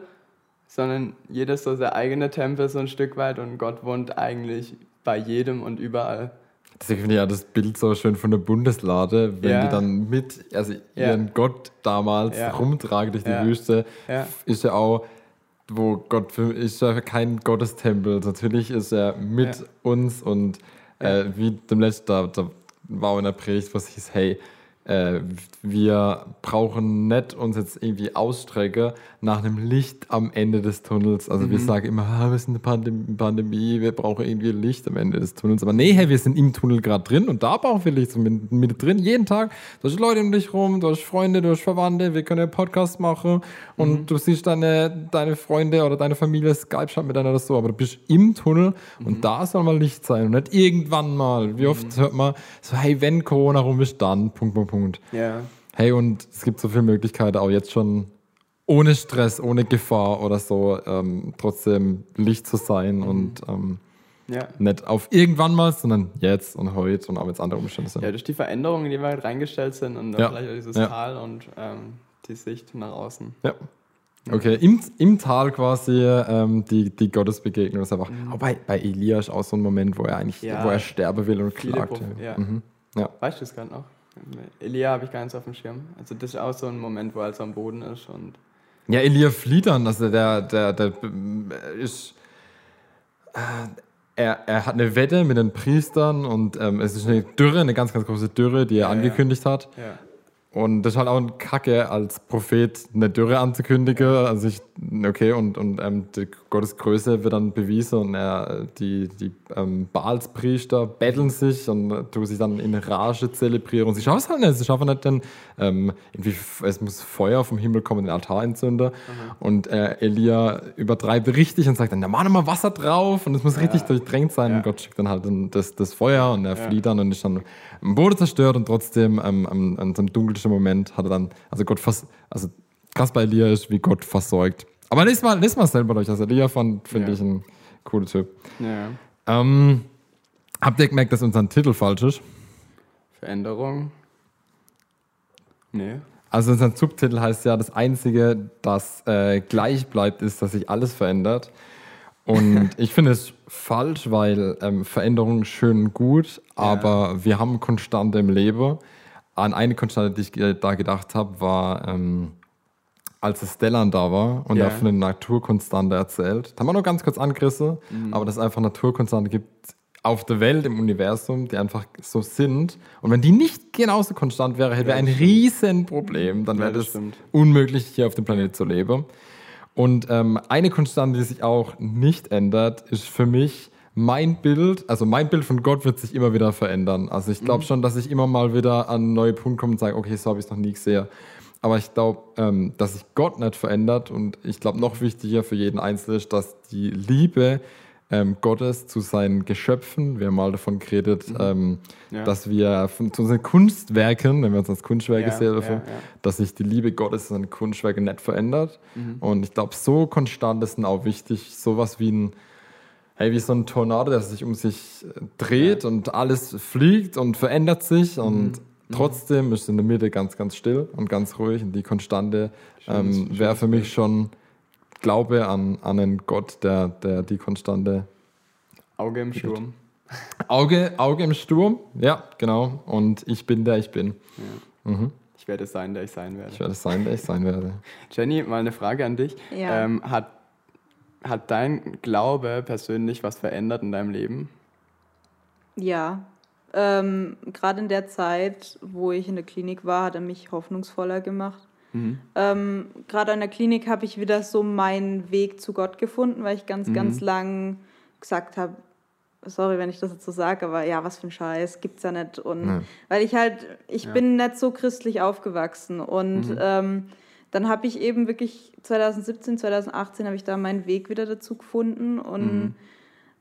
[SPEAKER 2] sondern jeder so sein eigener Tempel so ein Stück weit und Gott wohnt eigentlich bei jedem und überall.
[SPEAKER 3] Deswegen finde ich ja das Bild so schön von der Bundeslade, wenn ja. die dann mit, also ja. ihren Gott damals ja. rumtragen durch die Wüste, ist ja auch, wo Gott für, ist ja kein Gottestempel. Natürlich ist er mit uns und äh, wie dem letzten, da, da war in der Predigt, was hieß, hey, äh, wir brauchen nicht uns jetzt irgendwie ausstrecken nach einem Licht am Ende des Tunnels. Also mhm. wir sagen immer, ah, wir sind eine Pandem Pandemie, wir brauchen irgendwie Licht am Ende des Tunnels. Aber nee, hey, wir sind im Tunnel gerade drin und da brauchen wir Licht so mit, mit drin, jeden Tag. Du hast Leute um dich rum, du hast Freunde, du hast Verwandte, wir können einen Podcast machen und mhm. du siehst deine, deine Freunde oder deine Familie Skype schon miteinander so, aber du bist im Tunnel mhm. und da soll mal Licht sein und nicht irgendwann mal. Wie oft mhm. hört man so, hey, wenn Corona rum ist, dann, Punkt, Punkt, Punkt.
[SPEAKER 2] Ja.
[SPEAKER 3] Hey, und es gibt so viele Möglichkeiten, auch jetzt schon ohne Stress, ohne Gefahr oder so, ähm, trotzdem Licht zu sein mhm. und ähm, ja. nicht auf irgendwann mal, sondern jetzt und heute und auch jetzt andere Umstände sind.
[SPEAKER 2] Ja, durch die Veränderungen, die wir halt reingestellt sind und ja. vielleicht auch dieses ja. Tal und ähm, die Sicht nach außen.
[SPEAKER 3] Ja. Okay, im, im Tal quasi ähm, die, die Gottesbegegnung ist einfach. Mhm. Oh, bei, bei Elia ist auch so ein Moment, wo er eigentlich, wo er sterben will und klagt.
[SPEAKER 2] Ja. Mhm. ja. Weißt du es gerade noch? Elia habe ich gar nicht auf dem Schirm. Also das ist auch so ein Moment, wo er so am Boden ist und.
[SPEAKER 3] Ja, Elia flieht dann, also der, der, der ist. Äh, er, er hat eine Wette mit den Priestern und ähm, es ist eine Dürre, eine ganz, ganz große Dürre, die er ja, angekündigt ja. hat. Ja. Und das ist halt auch ein Kacke, als Prophet eine Dürre anzukündigen. Also ich, okay, und, und ähm, Gottes Größe wird dann bewiesen und er, die, die ähm, Baalspriester betteln sich und tun sich dann in Rage zelebrieren. Und sie schaffen es halt nicht. Sie schaffen nicht, denn ähm, irgendwie, es muss Feuer vom Himmel kommen, den Altar entzünden. Mhm. Und äh, Elia übertreibt richtig und sagt dann, da mach mal Wasser drauf und es muss ja. richtig durchdrängt sein. Ja. Und Gott schickt dann halt das, das Feuer und er ja. flieht dann und ist dann Boden zerstört und trotzdem ähm, an, an so einem dunkelsten Moment hat er dann, also Gott fast, also krass bei Elia ist, wie Gott versorgt. Aber lest mal, lest mal selber durch. Also Elia finde ja. ich ein cooler Typ. Ja. Ähm, habt ihr gemerkt, dass unser Titel falsch ist?
[SPEAKER 2] Veränderung? Nee.
[SPEAKER 3] Also unser Subtitel heißt ja, das Einzige, das äh, gleich bleibt, ist, dass sich alles verändert. Und ich finde es falsch, weil ähm, Veränderung schön gut, aber ja. wir haben Konstante im Leben. An eine Konstante, die ich da gedacht habe, war, ähm, als es Stellan da war und ja. er von einer Naturkonstante erzählt. Da haben wir noch ganz kurz angerissen, mhm. aber dass es einfach Naturkonstante gibt auf der Welt, im Universum, die einfach so sind. Und wenn die nicht genauso konstant wäre, hätte ja, wir ein Riesenproblem. Dann wäre das unmöglich, hier auf dem Planet zu leben. Und ähm, eine Konstante, die sich auch nicht ändert, ist für mich mein Bild, also mein Bild von Gott wird sich immer wieder verändern. Also ich glaube mhm. schon, dass ich immer mal wieder an einen neuen Punkt komme und sage, okay, so habe ich es noch nie gesehen. Aber ich glaube, ähm, dass sich Gott nicht verändert und ich glaube, noch wichtiger für jeden Einzelnen ist, dass die Liebe ähm, Gottes zu seinen Geschöpfen, wir haben mal davon geredet, mhm. ähm, ja. dass wir von, zu unseren Kunstwerken, wenn wir uns als Kunstwerke ja, sehen, davon, ja, dass sich die Liebe Gottes seinen Kunstwerken nicht verändert. Mhm. Und ich glaube, so konstant ist auch wichtig, sowas wie ein hey, wie so ein Tornado, der sich um sich äh, dreht und alles fliegt und verändert sich mhm. und mhm. trotzdem ist in der Mitte ganz, ganz still und ganz ruhig und die Konstante ähm, wäre für mich schon Glaube an, an einen Gott, der, der die Konstante
[SPEAKER 2] Auge im Sturm.
[SPEAKER 3] Auge, Auge im Sturm, ja, genau. Und ich bin der ich bin.
[SPEAKER 2] Ja. Mhm. Ich werde sein, der ich sein werde.
[SPEAKER 3] Ich werde sein, der ich sein werde.
[SPEAKER 2] Jenny, mal eine Frage an dich. Ja. Ähm, hat, hat dein Glaube persönlich was verändert in deinem Leben?
[SPEAKER 4] Ja. Ähm, Gerade in der Zeit, wo ich in der Klinik war, hat er mich hoffnungsvoller gemacht. Mhm. Ähm, Gerade an der Klinik habe ich wieder so meinen Weg zu Gott gefunden, weil ich ganz, mhm. ganz lang gesagt habe, sorry, wenn ich das jetzt so sage, aber ja, was für ein Scheiß, gibt's ja nicht. Und nee. weil ich halt, ich ja. bin nicht so christlich aufgewachsen. Und mhm. ähm, dann habe ich eben wirklich 2017, 2018 habe ich da meinen Weg wieder dazu gefunden. Und mhm.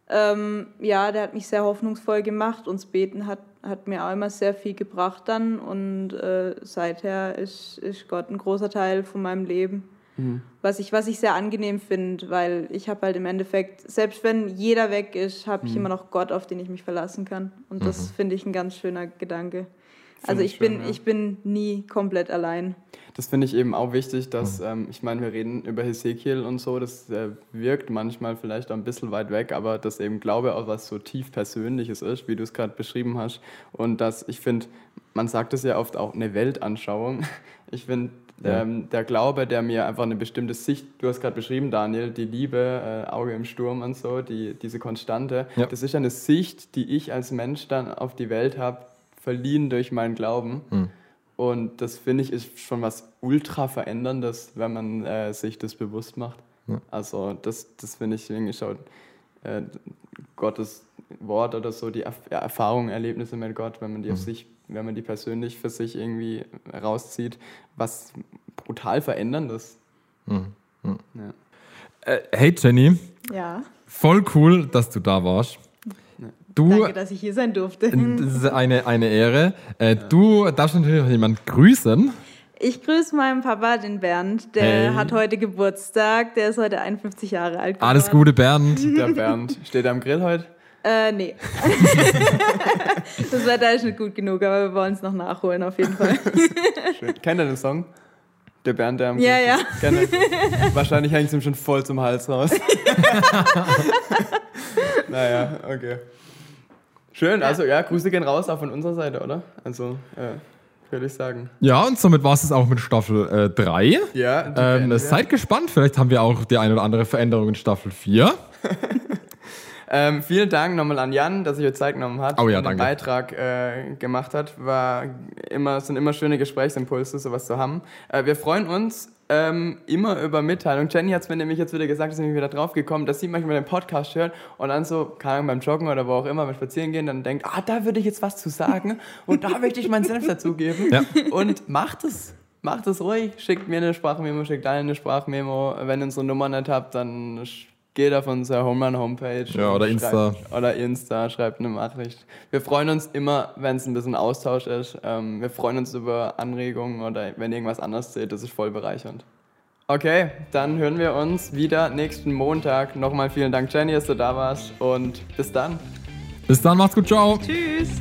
[SPEAKER 4] ähm, ja, der hat mich sehr hoffnungsvoll gemacht. Und das Beten hat, hat mir auch immer sehr viel gebracht dann. Und äh, seither ist, ist Gott ein großer Teil von meinem Leben. Mhm. Was, ich, was ich sehr angenehm finde, weil ich habe halt im Endeffekt, selbst wenn jeder weg ist, habe ich mhm. immer noch Gott, auf den ich mich verlassen kann. Und das mhm. finde ich ein ganz schöner Gedanke. Also ich, ich bin, ja. ich bin nie komplett allein.
[SPEAKER 2] Das finde ich eben auch wichtig, dass, mhm. ähm, ich meine, wir reden über Hesekiel und so, das äh, wirkt manchmal vielleicht auch ein bisschen weit weg, aber dass eben Glaube auch was so tief Persönliches ist, wie du es gerade beschrieben hast. Und dass ich finde, man sagt es ja oft auch eine Weltanschauung. Ich finde, ja. Ähm, der Glaube, der mir einfach eine bestimmte Sicht, du hast gerade beschrieben, Daniel, die Liebe, äh, Auge im Sturm und so, die, diese Konstante, ja. das ist eine Sicht, die ich als Mensch dann auf die Welt habe, verliehen durch meinen Glauben. Mhm. Und das finde ich ist schon was ultra veränderndes, wenn man äh, sich das bewusst macht. Ja. Also das, das finde ich irgendwie schon äh, Gottes Wort oder so, die Erfahrungen, Erlebnisse mit Gott, wenn man die mhm. auf sich wenn man die persönlich für sich irgendwie rauszieht, was brutal veränderndes. Mhm.
[SPEAKER 3] Mhm. Ja. Äh, hey Jenny.
[SPEAKER 4] Ja.
[SPEAKER 3] Voll cool, dass du da warst.
[SPEAKER 4] Du, Danke, dass ich hier sein durfte.
[SPEAKER 3] Das ist eine, eine Ehre. Äh, ja. Du darfst natürlich noch jemanden grüßen.
[SPEAKER 4] Ich grüße meinen Papa, den Bernd. Der hey. hat heute Geburtstag. Der ist heute 51 Jahre alt.
[SPEAKER 3] Geworden. Alles Gute, Bernd.
[SPEAKER 2] Der Bernd. Steht er am Grill heute?
[SPEAKER 4] Äh, nee. das Wetter ist nicht gut genug, aber wir wollen es noch nachholen, auf jeden Fall.
[SPEAKER 2] Schön. Kennt ihr den Song? Der Bernd, der am
[SPEAKER 4] Ja, ja.
[SPEAKER 2] Kennt Wahrscheinlich hängt es ihm schon voll zum Hals raus. naja, okay. Schön, also ja, Grüße gehen raus, auch von unserer Seite, oder? Also, äh, würde ich sagen.
[SPEAKER 3] Ja, und somit war es auch mit Staffel 3. Äh,
[SPEAKER 2] ja,
[SPEAKER 3] ähm, seid gespannt, vielleicht haben wir auch die eine oder andere Veränderung in Staffel 4.
[SPEAKER 2] Ähm, vielen Dank nochmal an Jan, dass sich heute Zeit genommen hat
[SPEAKER 3] oh ja,
[SPEAKER 2] und
[SPEAKER 3] den
[SPEAKER 2] Beitrag äh, gemacht hat. War immer, sind immer schöne Gesprächsimpulse, sowas zu haben. Äh, wir freuen uns ähm, immer über Mitteilung. Jenny hat es mir nämlich jetzt wieder gesagt, ist nämlich wieder drauf gekommen, dass sie manchmal den Podcast hört und dann so, keine Ahnung, beim Joggen oder wo auch immer, beim Spazieren gehen, dann denkt, ah, da würde ich jetzt was zu sagen und da möchte ich meinen Senf dazugeben. Ja. Und macht es. Macht es ruhig, schickt mir eine Sprachmemo, schickt allen eine Sprachmemo. Wenn ihr unsere Nummer nicht habt, dann geht auf unsere Homeman Homepage.
[SPEAKER 3] Ja, oder Insta.
[SPEAKER 2] Schreibt, oder Insta, schreibt eine Nachricht. Wir freuen uns immer, wenn es ein bisschen Austausch ist. Ähm, wir freuen uns über Anregungen oder wenn irgendwas anders zählt. Das ist voll bereichernd. Okay, dann hören wir uns wieder nächsten Montag. Nochmal vielen Dank, Jenny, dass du da warst. Und bis dann.
[SPEAKER 3] Bis dann, macht's gut, ciao.
[SPEAKER 4] Tschüss.